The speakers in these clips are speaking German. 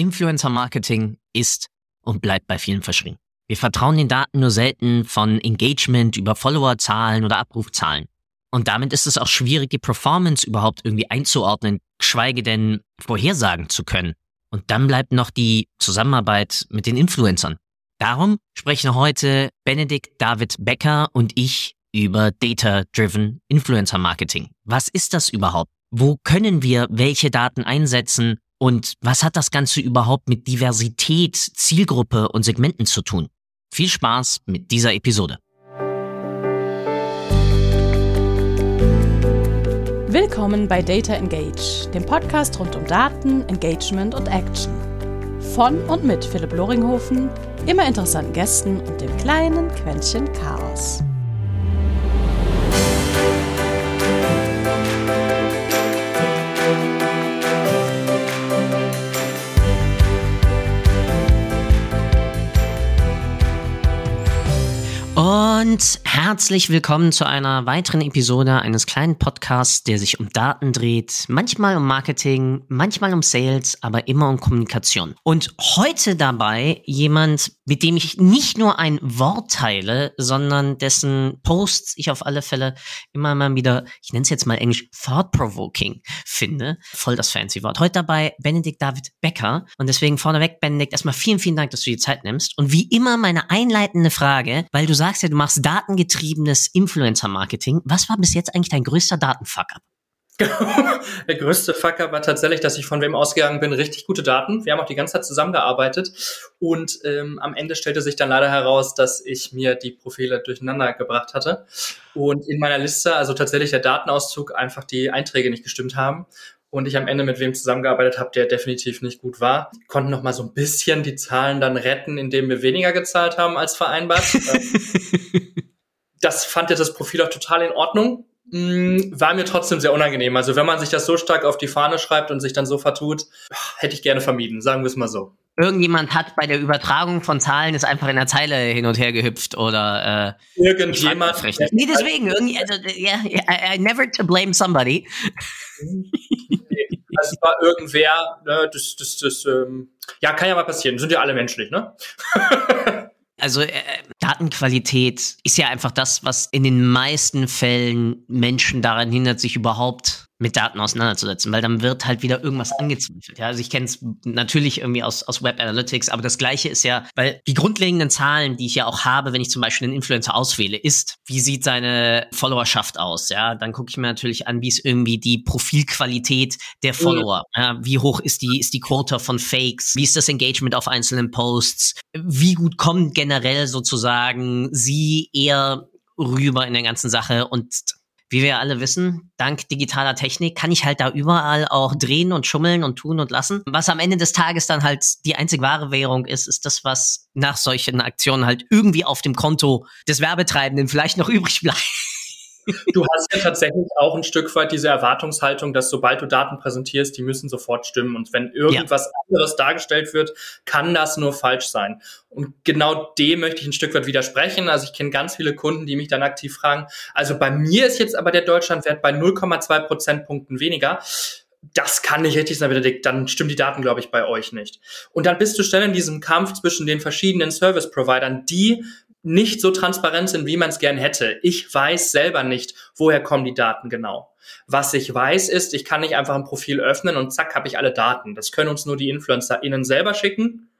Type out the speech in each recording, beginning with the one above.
Influencer-Marketing ist und bleibt bei vielen verschrien. Wir vertrauen den Daten nur selten von Engagement über Followerzahlen oder Abrufzahlen. Und damit ist es auch schwierig, die Performance überhaupt irgendwie einzuordnen, geschweige denn vorhersagen zu können. Und dann bleibt noch die Zusammenarbeit mit den Influencern. Darum sprechen heute Benedikt David Becker und ich über Data-Driven Influencer Marketing. Was ist das überhaupt? Wo können wir welche Daten einsetzen? Und was hat das Ganze überhaupt mit Diversität, Zielgruppe und Segmenten zu tun? Viel Spaß mit dieser Episode. Willkommen bei Data Engage, dem Podcast rund um Daten, Engagement und Action. Von und mit Philipp Loringhofen, immer interessanten Gästen und dem kleinen Quäntchen Chaos. Und herzlich willkommen zu einer weiteren Episode eines kleinen Podcasts, der sich um Daten dreht, manchmal um Marketing, manchmal um Sales, aber immer um Kommunikation. Und heute dabei jemand, mit dem ich nicht nur ein Wort teile, sondern dessen Posts ich auf alle Fälle immer mal wieder, ich nenne es jetzt mal englisch, thought-provoking finde. Voll das fancy Wort. Heute dabei Benedikt David Becker. Und deswegen vorneweg, Benedikt, erstmal vielen, vielen Dank, dass du die Zeit nimmst. Und wie immer meine einleitende Frage, weil du sagst, sagst ja, du machst datengetriebenes Influencer-Marketing. Was war bis jetzt eigentlich dein größter Datenfuck-up? Der größte Fucker war tatsächlich, dass ich von wem ausgegangen bin, richtig gute Daten. Wir haben auch die ganze Zeit zusammengearbeitet und ähm, am Ende stellte sich dann leider heraus, dass ich mir die Profile durcheinander gebracht hatte und in meiner Liste, also tatsächlich der Datenauszug, einfach die Einträge nicht gestimmt haben und ich am Ende mit wem zusammengearbeitet habe, der definitiv nicht gut war. Wir konnten noch mal so ein bisschen die Zahlen dann retten, indem wir weniger gezahlt haben als vereinbart. das fand jetzt das Profil auch total in Ordnung. Mm, war mir trotzdem sehr unangenehm. Also wenn man sich das so stark auf die Fahne schreibt und sich dann so vertut, hätte ich gerne vermieden, sagen wir es mal so. Irgendjemand hat bei der Übertragung von Zahlen ist einfach in der Zeile hin und her gehüpft oder äh, irgendjemand. Nee, deswegen, irgendwie, also, yeah, I, I never to blame somebody. Also war irgendwer, ne, das, das, das, ähm, ja, kann ja mal passieren. Sind ja alle menschlich, ne? Also äh, Datenqualität ist ja einfach das, was in den meisten Fällen Menschen daran hindert, sich überhaupt mit Daten auseinanderzusetzen, weil dann wird halt wieder irgendwas angezweifelt. Ja, also ich kenne es natürlich irgendwie aus, aus Web Analytics, aber das Gleiche ist ja, weil die grundlegenden Zahlen, die ich ja auch habe, wenn ich zum Beispiel einen Influencer auswähle, ist, wie sieht seine Followerschaft aus? Ja, dann gucke ich mir natürlich an, wie ist irgendwie die Profilqualität der Follower? Ja, wie hoch ist die, ist die Quote von Fakes? Wie ist das Engagement auf einzelnen Posts? Wie gut kommen generell sozusagen sie eher rüber in der ganzen Sache und wie wir alle wissen, dank digitaler Technik kann ich halt da überall auch drehen und schummeln und tun und lassen. Was am Ende des Tages dann halt die einzig wahre Währung ist, ist das, was nach solchen Aktionen halt irgendwie auf dem Konto des Werbetreibenden vielleicht noch übrig bleibt. Du hast ja tatsächlich auch ein Stück weit diese Erwartungshaltung, dass sobald du Daten präsentierst, die müssen sofort stimmen. Und wenn irgendwas ja. anderes dargestellt wird, kann das nur falsch sein. Und genau dem möchte ich ein Stück weit widersprechen. Also ich kenne ganz viele Kunden, die mich dann aktiv fragen. Also bei mir ist jetzt aber der Deutschlandwert bei 0,2 Prozentpunkten weniger das kann nicht richtig sein, Benedikt, dann stimmen die Daten, glaube ich, bei euch nicht. Und dann bist du schnell in diesem Kampf zwischen den verschiedenen Service-Providern, die nicht so transparent sind, wie man es gern hätte. Ich weiß selber nicht, woher kommen die Daten genau. Was ich weiß ist, ich kann nicht einfach ein Profil öffnen und zack, habe ich alle Daten. Das können uns nur die InfluencerInnen selber schicken.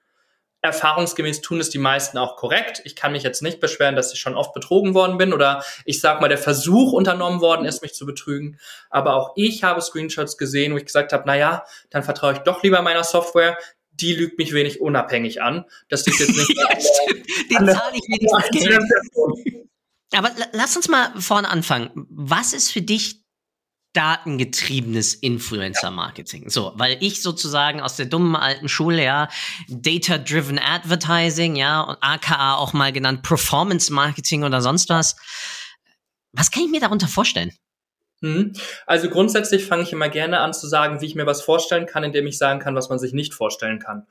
Erfahrungsgemäß tun es die meisten auch korrekt. Ich kann mich jetzt nicht beschweren, dass ich schon oft betrogen worden bin oder ich sag mal, der Versuch unternommen worden ist, mich zu betrügen. Aber auch ich habe Screenshots gesehen, wo ich gesagt habe, na ja, dann vertraue ich doch lieber meiner Software die lügt mich wenig unabhängig an. Das liegt jetzt nicht. ja. Den zahle ich wenigstens Geld. Aber lass uns mal vorne anfangen. Was ist für dich datengetriebenes Influencer-Marketing. So, weil ich sozusagen aus der dummen alten Schule, ja, Data-Driven Advertising, ja, und aka auch mal genannt Performance-Marketing oder sonst was. Was kann ich mir darunter vorstellen? Mhm. Also grundsätzlich fange ich immer gerne an zu sagen, wie ich mir was vorstellen kann, indem ich sagen kann, was man sich nicht vorstellen kann.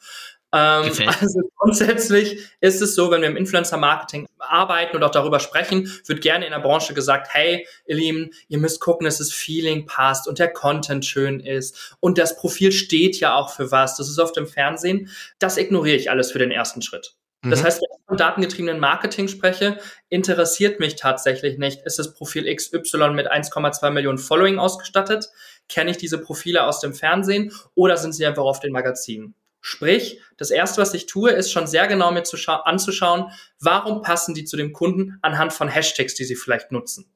Ähm, also grundsätzlich ist es so, wenn wir im Influencer-Marketing arbeiten und auch darüber sprechen, wird gerne in der Branche gesagt, hey, ihr Lieben, ihr müsst gucken, dass das Feeling passt und der Content schön ist und das Profil steht ja auch für was. Das ist oft im Fernsehen. Das ignoriere ich alles für den ersten Schritt. Das mhm. heißt, wenn ich von datengetriebenen Marketing spreche, interessiert mich tatsächlich nicht, ist das Profil XY mit 1,2 Millionen Following ausgestattet? Kenne ich diese Profile aus dem Fernsehen oder sind sie einfach auf den Magazinen? Sprich, das erste, was ich tue, ist schon sehr genau mir anzuschauen, warum passen die zu dem Kunden anhand von Hashtags, die sie vielleicht nutzen.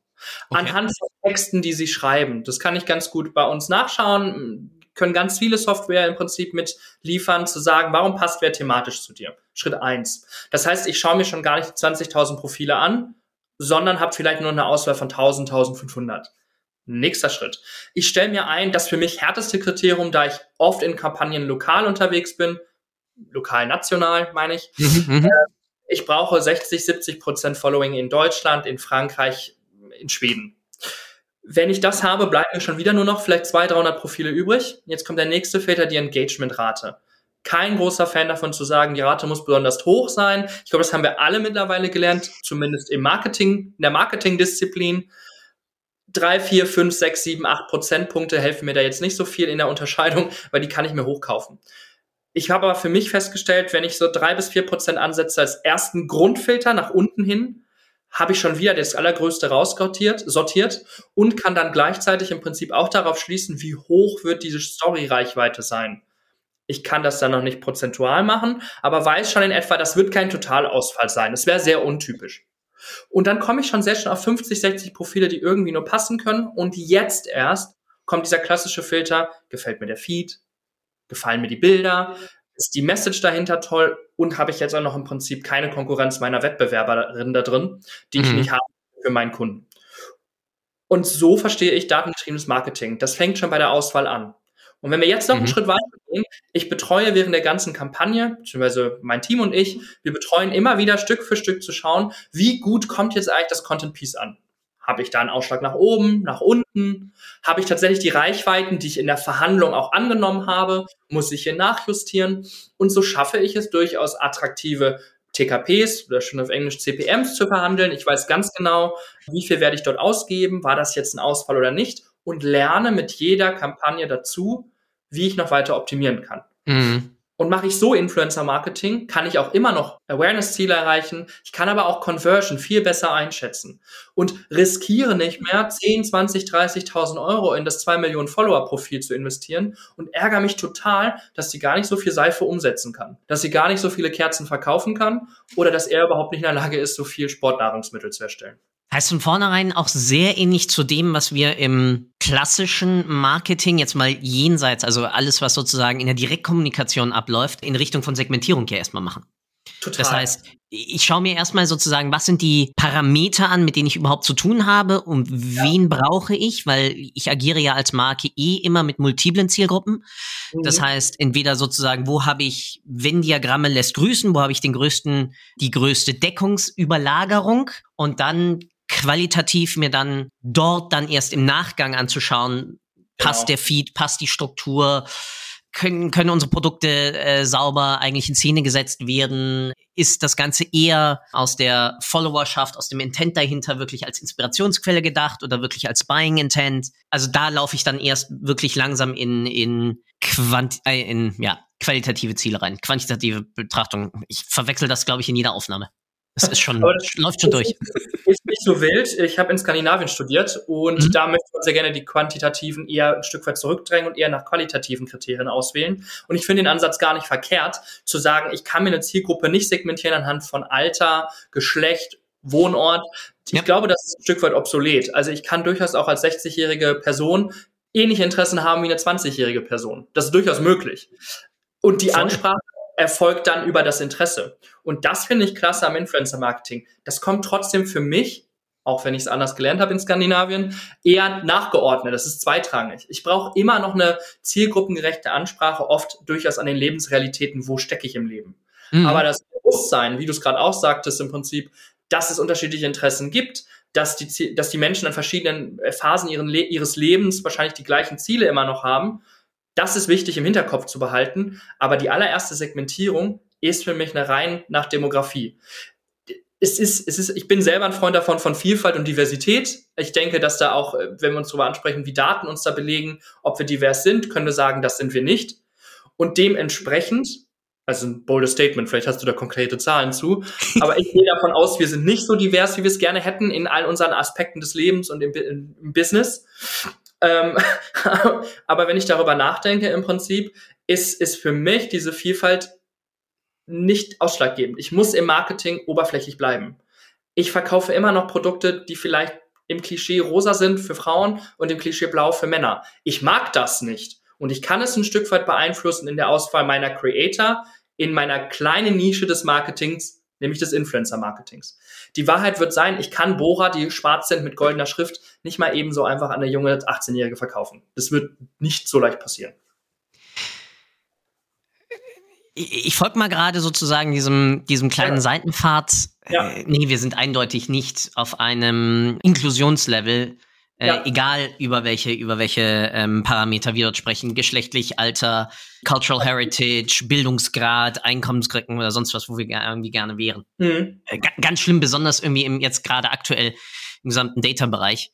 Okay. Anhand von Texten, die sie schreiben. Das kann ich ganz gut bei uns nachschauen. Können ganz viele Software im Prinzip mit liefern, zu sagen, warum passt wer thematisch zu dir? Schritt eins. Das heißt, ich schaue mir schon gar nicht 20.000 Profile an, sondern habe vielleicht nur eine Auswahl von 1.000, 1.500. Nächster Schritt. Ich stelle mir ein, das für mich härteste Kriterium, da ich oft in Kampagnen lokal unterwegs bin, lokal national meine ich. Mhm, mhm. äh, ich brauche 60, 70 Prozent Following in Deutschland, in Frankreich, in Schweden. Wenn ich das habe, bleiben mir schon wieder nur noch vielleicht 200, 300 Profile übrig. Jetzt kommt der nächste Filter, die Engagement-Rate. Kein großer Fan davon zu sagen, die Rate muss besonders hoch sein. Ich glaube, das haben wir alle mittlerweile gelernt, zumindest im Marketing, in der Marketingdisziplin drei, vier, fünf, sechs, sieben, acht Prozentpunkte helfen mir da jetzt nicht so viel in der Unterscheidung, weil die kann ich mir hochkaufen. Ich habe aber für mich festgestellt, wenn ich so drei bis vier Prozent ansetze als ersten Grundfilter nach unten hin, habe ich schon wieder das Allergrößte raussortiert sortiert und kann dann gleichzeitig im Prinzip auch darauf schließen, wie hoch wird diese Story-Reichweite sein. Ich kann das dann noch nicht prozentual machen, aber weiß schon in etwa, das wird kein Totalausfall sein. Das wäre sehr untypisch. Und dann komme ich schon sehr schnell auf 50, 60 Profile, die irgendwie nur passen können. Und jetzt erst kommt dieser klassische Filter, gefällt mir der Feed, gefallen mir die Bilder, ist die Message dahinter toll und habe ich jetzt auch noch im Prinzip keine Konkurrenz meiner Wettbewerberin da drin, die mhm. ich nicht habe für meinen Kunden. Und so verstehe ich datengetriebenes Marketing. Das fängt schon bei der Auswahl an. Und wenn wir jetzt noch mhm. einen Schritt weiter gehen, ich betreue während der ganzen Kampagne, beziehungsweise mein Team und ich, wir betreuen immer wieder Stück für Stück zu schauen, wie gut kommt jetzt eigentlich das Content Piece an. Habe ich da einen Ausschlag nach oben, nach unten? Habe ich tatsächlich die Reichweiten, die ich in der Verhandlung auch angenommen habe? Muss ich hier nachjustieren? Und so schaffe ich es durchaus attraktive TKPs oder schon auf Englisch CPMs zu verhandeln. Ich weiß ganz genau, wie viel werde ich dort ausgeben? War das jetzt ein Ausfall oder nicht? Und lerne mit jeder Kampagne dazu, wie ich noch weiter optimieren kann. Mhm. Und mache ich so Influencer-Marketing, kann ich auch immer noch Awareness-Ziele erreichen. Ich kann aber auch Conversion viel besser einschätzen und riskiere nicht mehr 10, 20, 30.000 Euro in das 2 Millionen Follower-Profil zu investieren und ärgere mich total, dass sie gar nicht so viel Seife umsetzen kann, dass sie gar nicht so viele Kerzen verkaufen kann oder dass er überhaupt nicht in der Lage ist, so viel Sportnahrungsmittel zu erstellen. Heißt von vornherein auch sehr ähnlich zu dem, was wir im klassischen Marketing jetzt mal jenseits, also alles, was sozusagen in der Direktkommunikation abläuft, in Richtung von Segmentierung ja erstmal machen. Total. Das heißt, ich schaue mir erstmal sozusagen, was sind die Parameter an, mit denen ich überhaupt zu tun habe und wen ja. brauche ich, weil ich agiere ja als Marke eh immer mit multiplen Zielgruppen. Mhm. Das heißt, entweder sozusagen, wo habe ich Venn-Diagramme lässt grüßen, wo habe ich den größten, die größte Deckungsüberlagerung und dann qualitativ mir dann dort dann erst im Nachgang anzuschauen, passt genau. der Feed, passt die Struktur, können, können unsere Produkte äh, sauber eigentlich in Szene gesetzt werden? Ist das Ganze eher aus der Followerschaft, aus dem Intent dahinter wirklich als Inspirationsquelle gedacht oder wirklich als Buying Intent? Also da laufe ich dann erst wirklich langsam in, in, Quant äh, in ja, qualitative Ziele rein, quantitative Betrachtung. Ich verwechsel das, glaube ich, in jeder Aufnahme. Das ist schon, das läuft schon durch. Ist nicht so wild. Ich habe in Skandinavien studiert und mhm. da möchte man sehr gerne die quantitativen eher ein Stück weit zurückdrängen und eher nach qualitativen Kriterien auswählen. Und ich finde den Ansatz gar nicht verkehrt, zu sagen, ich kann mir eine Zielgruppe nicht segmentieren anhand von Alter, Geschlecht, Wohnort. Ich ja. glaube, das ist ein Stück weit obsolet. Also ich kann durchaus auch als 60-jährige Person ähnliche Interessen haben wie eine 20-jährige Person. Das ist durchaus möglich. Und die Ansprache erfolgt dann über das Interesse. Und das finde ich klasse am Influencer-Marketing. Das kommt trotzdem für mich, auch wenn ich es anders gelernt habe in Skandinavien, eher nachgeordnet. Das ist zweitrangig. Ich brauche immer noch eine zielgruppengerechte Ansprache, oft durchaus an den Lebensrealitäten, wo stecke ich im Leben. Mhm. Aber das Bewusstsein, wie du es gerade auch sagtest, im Prinzip, dass es unterschiedliche Interessen gibt, dass die, dass die Menschen an verschiedenen Phasen ihres Lebens wahrscheinlich die gleichen Ziele immer noch haben, Das ist wichtig im Hinterkopf zu behalten, aber die allererste Segmentierung ist für mich eine rein nach Demografie. Es ist, es ist, ich bin selber ein Freund davon von Vielfalt und Diversität. Ich denke, dass da auch, äh, wenn wir uns darüber ansprechen, wie Daten uns da belegen, ob wir divers sind, können wir sagen, das sind wir nicht. Und dementsprechend, also ein boldes Statement, vielleicht hast du da konkrete Zahlen zu, aber ich gehe davon aus, wir sind nicht so divers, wie wir es gerne hätten in all unseren Aspekten des Lebens und im, im Business. Ähm, aber wenn ich darüber nachdenke, im Prinzip, ist, ist für mich diese Vielfalt nicht ausschlaggebend. Ich muss im Marketing oberflächlich bleiben. Ich verkaufe immer noch Produkte, die vielleicht im Klischee rosa sind für Frauen und im Klischee blau für Männer. Ich mag das nicht. Und ich kann es ein Stück weit beeinflussen in der Auswahl meiner Creator, in meiner kleinen Nische des Marketings, nämlich des Influencer-Marketings. Die Wahrheit wird sein, ich kann Bohrer, die schwarz sind mit goldener Schrift, nicht mal ebenso einfach an eine junge 18-Jährige verkaufen. Das wird nicht so leicht passieren. Ich, ich folge mal gerade sozusagen diesem, diesem kleinen ja. Seitenpfad. Ja. Äh, nee, wir sind eindeutig nicht auf einem Inklusionslevel äh, ja. egal über welche, über welche ähm, Parameter wir dort sprechen, geschlechtlich, Alter, Cultural Heritage, Bildungsgrad, Einkommensgrecken oder sonst was, wo wir irgendwie gerne wären. Mhm. Äh, ganz schlimm, besonders irgendwie im, jetzt gerade aktuell im gesamten Data-Bereich.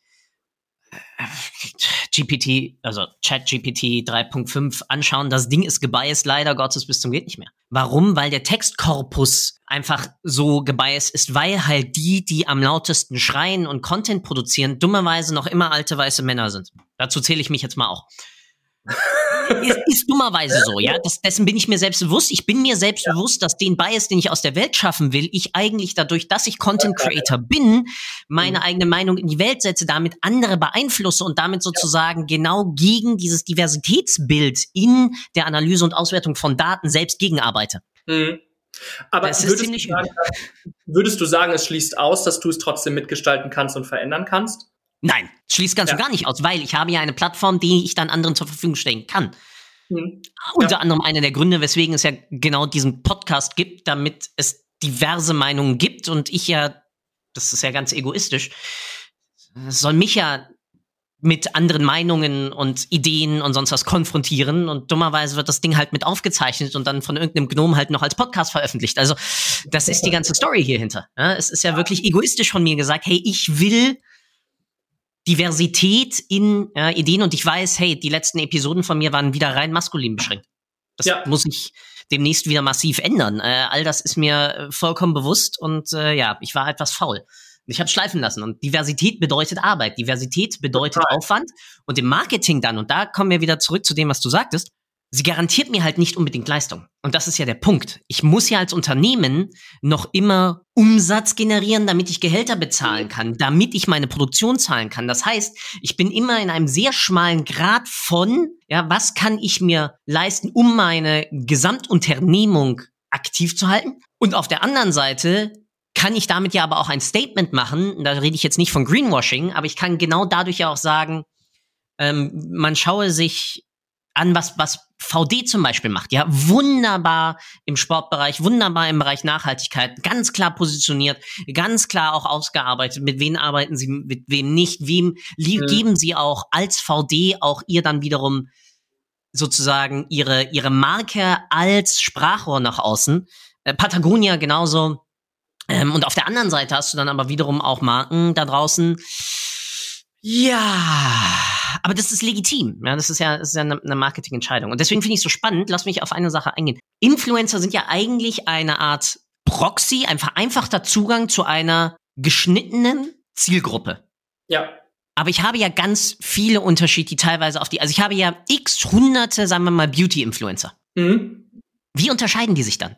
GPT, also ChatGPT 3.5 anschauen. Das Ding ist gebiased leider Gottes bis zum geht nicht mehr. Warum? Weil der Textkorpus einfach so gebiased ist, weil halt die, die am lautesten schreien und Content produzieren, dummerweise noch immer alte weiße Männer sind. Dazu zähle ich mich jetzt mal auch ist, ist dummerweise so, ja. Das, dessen bin ich mir selbst bewusst. Ich bin mir selbst ja. bewusst, dass den Bias, den ich aus der Welt schaffen will, ich eigentlich dadurch, dass ich Content Creator bin, meine mhm. eigene Meinung in die Welt setze, damit andere beeinflusse und damit sozusagen ja. genau gegen dieses Diversitätsbild in der Analyse und Auswertung von Daten selbst gegenarbeite. Mhm. Aber würdest du, sagen, würdest du sagen, es schließt aus, dass du es trotzdem mitgestalten kannst und verändern kannst? Nein, schließt ganz ja. und gar nicht aus, weil ich habe ja eine Plattform, die ich dann anderen zur Verfügung stellen kann. Mhm. Unter ja. anderem einer der Gründe, weswegen es ja genau diesen Podcast gibt, damit es diverse Meinungen gibt und ich ja, das ist ja ganz egoistisch, soll mich ja mit anderen Meinungen und Ideen und sonst was konfrontieren und dummerweise wird das Ding halt mit aufgezeichnet und dann von irgendeinem Gnom halt noch als Podcast veröffentlicht. Also das ist die ganze Story hier hinter. Ja, es ist ja wirklich egoistisch von mir gesagt, hey, ich will Diversität in äh, Ideen und ich weiß, hey, die letzten Episoden von mir waren wieder rein maskulin beschränkt. Das ja. muss ich demnächst wieder massiv ändern. Äh, all das ist mir äh, vollkommen bewusst und äh, ja, ich war etwas faul. Ich habe schleifen lassen und Diversität bedeutet Arbeit, Diversität bedeutet Total. Aufwand und im Marketing dann und da kommen wir wieder zurück zu dem, was du sagtest sie garantiert mir halt nicht unbedingt Leistung. Und das ist ja der Punkt. Ich muss ja als Unternehmen noch immer Umsatz generieren, damit ich Gehälter bezahlen mhm. kann, damit ich meine Produktion zahlen kann. Das heißt, ich bin immer in einem sehr schmalen Grad von, ja, was kann ich mir leisten, um meine Gesamtunternehmung aktiv zu halten? Und auf der anderen Seite kann ich damit ja aber auch ein Statement machen. Da rede ich jetzt nicht von Greenwashing, aber ich kann genau dadurch ja auch sagen, ähm, man schaue sich an, was, was VD zum Beispiel macht. Ja, wunderbar im Sportbereich, wunderbar im Bereich Nachhaltigkeit, ganz klar positioniert, ganz klar auch ausgearbeitet. Mit wem arbeiten sie, mit wem nicht, wem mhm. geben sie auch als VD auch ihr dann wiederum sozusagen ihre, ihre Marke als Sprachrohr nach außen. Äh, Patagonia genauso. Ähm, und auf der anderen Seite hast du dann aber wiederum auch Marken da draußen. Ja, aber das ist legitim. Ja, das ist ja, das ist ja eine, eine Marketingentscheidung. Und deswegen finde ich es so spannend. Lass mich auf eine Sache eingehen. Influencer sind ja eigentlich eine Art Proxy, ein vereinfachter Zugang zu einer geschnittenen Zielgruppe. Ja. Aber ich habe ja ganz viele Unterschiede, die teilweise auf die, also ich habe ja x hunderte, sagen wir mal, Beauty-Influencer. Mhm. Wie unterscheiden die sich dann?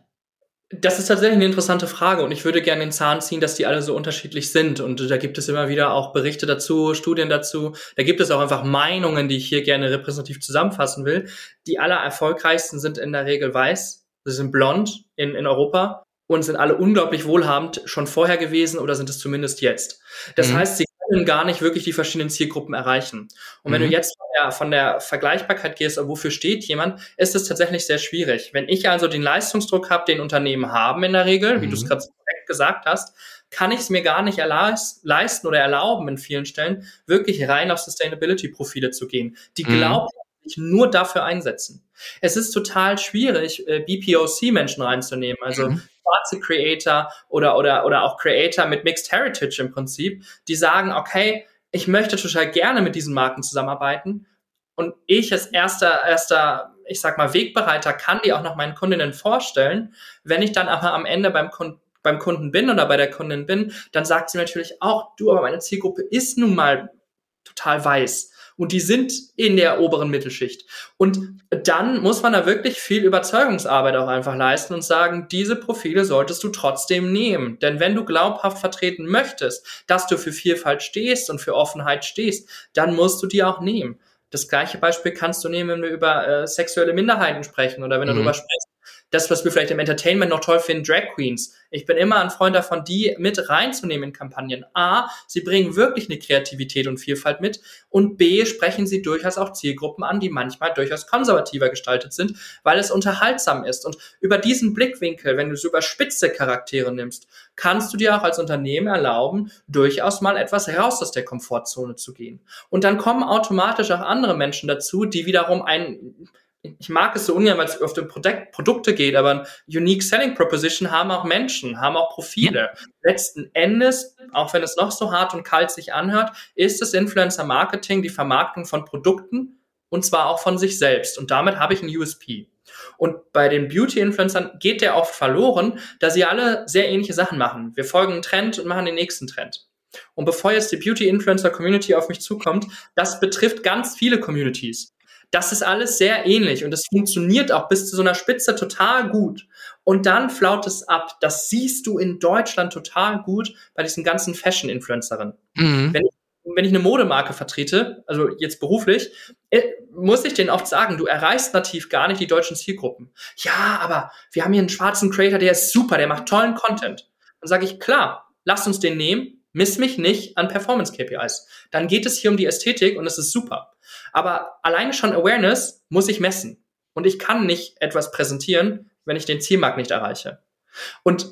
Das ist tatsächlich eine interessante Frage und ich würde gerne den Zahn ziehen, dass die alle so unterschiedlich sind. Und da gibt es immer wieder auch Berichte dazu, Studien dazu. Da gibt es auch einfach Meinungen, die ich hier gerne repräsentativ zusammenfassen will. Die aller erfolgreichsten sind in der Regel weiß. Sie sind blond in, in Europa und sind alle unglaublich wohlhabend schon vorher gewesen oder sind es zumindest jetzt. Das mhm. heißt, sie können gar nicht wirklich die verschiedenen Zielgruppen erreichen. Und wenn mhm. du jetzt von der, von der Vergleichbarkeit gehst, wofür steht jemand, ist es tatsächlich sehr schwierig. Wenn ich also den Leistungsdruck habe, den Unternehmen haben in der Regel, mhm. wie du es gerade gesagt hast, kann ich es mir gar nicht leisten oder erlauben in vielen Stellen, wirklich rein auf Sustainability-Profile zu gehen. Die mhm. Sich nur dafür einsetzen. Es ist total schwierig, äh, BPOC-Menschen reinzunehmen, also mhm. schwarze Creator oder, oder, oder auch Creator mit Mixed Heritage im Prinzip, die sagen, okay, ich möchte total gerne mit diesen Marken zusammenarbeiten und ich als erster, erster, ich sag mal, Wegbereiter kann die auch noch meinen Kundinnen vorstellen. Wenn ich dann aber am Ende beim Kunden beim Kunden bin oder bei der Kundin bin, dann sagt sie natürlich auch, du, aber meine Zielgruppe ist nun mal total weiß und die sind in der oberen Mittelschicht. Und dann muss man da wirklich viel Überzeugungsarbeit auch einfach leisten und sagen, diese Profile solltest du trotzdem nehmen. Denn wenn du glaubhaft vertreten möchtest, dass du für Vielfalt stehst und für Offenheit stehst, dann musst du die auch nehmen. Das gleiche Beispiel kannst du nehmen, wenn wir über äh, sexuelle Minderheiten sprechen oder wenn du mhm. darüber sprichst, das, was wir vielleicht im Entertainment noch toll finden, Drag Queens. Ich bin immer ein Freund davon, die mit reinzunehmen in Kampagnen. A, sie bringen wirklich eine Kreativität und Vielfalt mit und B, sprechen sie durchaus auch Zielgruppen an, die manchmal durchaus konservativer gestaltet sind, weil es unterhaltsam ist. Und über diesen Blickwinkel, wenn du so überspitzte Charaktere nimmst, kannst du dir auch als Unternehmen erlauben, durchaus mal etwas raus aus der Komfortzone zu gehen. Und dann kommen automatisch auch andere Menschen dazu, die wiederum ein ich mag es so ungern, weil es auf die Produkt, Produkte geht, aber ein Unique Selling Proposition haben auch Menschen, haben auch Profile. Ja. Letzten Endes, auch wenn es noch so hart und kalt sich anhört, ist das Influencer Marketing die Vermarktung von Produkten und zwar auch von sich selbst. Und damit habe ich ein USP. Und bei den Beauty-Influencern geht der oft verloren, da sie alle sehr ähnliche Sachen machen. Wir folgen einen Trend und machen den nächsten Trend. Und bevor jetzt die Beauty-Influencer-Community auf mich zukommt, das betrifft ganz viele Communities. Das ist alles sehr ähnlich und es funktioniert auch bis zu so einer Spitze total gut. Und dann flaut es ab. Das siehst du in Deutschland total gut bei diesen ganzen Fashion-Influencerinnen. Mhm. Wenn, ich, wenn ich eine Modemarke vertrete, also jetzt beruflich, äh, muss ich denen oft sagen, du erreichst nativ gar nicht die deutschen Zielgruppen. Ja, aber wir haben hier einen schwarzen Creator, der ist super, der macht tollen Content. Dann sage ich, klar, lass uns den nehmen, miss mich nicht an Performance-KPIs. Dann geht es hier um die Ästhetik und es ist super. Aber alleine schon Awareness muss ich messen. Und ich kann nicht etwas präsentieren, wenn ich den Zielmarkt nicht erreiche. Und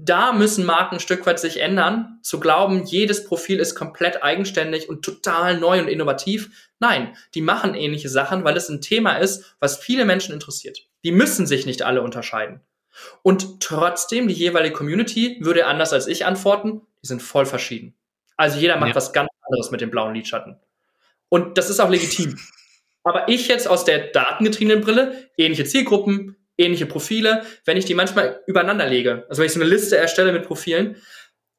da müssen Marken ein Stück weit sich ändern, zu glauben, jedes Profil ist komplett eigenständig und total neu und innovativ. Nein, die machen ähnliche Sachen, weil es ein Thema ist, was viele Menschen interessiert. Die müssen sich nicht alle unterscheiden. Und trotzdem, die jeweilige Community würde anders als ich antworten, die sind voll verschieden. Also jeder macht ja. was ganz anderes mit dem blauen Lidschatten. Und das ist auch legitim. Aber ich jetzt aus der datengetriebenen Brille, ähnliche Zielgruppen, ähnliche Profile, wenn ich die manchmal übereinander lege, also wenn ich so eine Liste erstelle mit Profilen,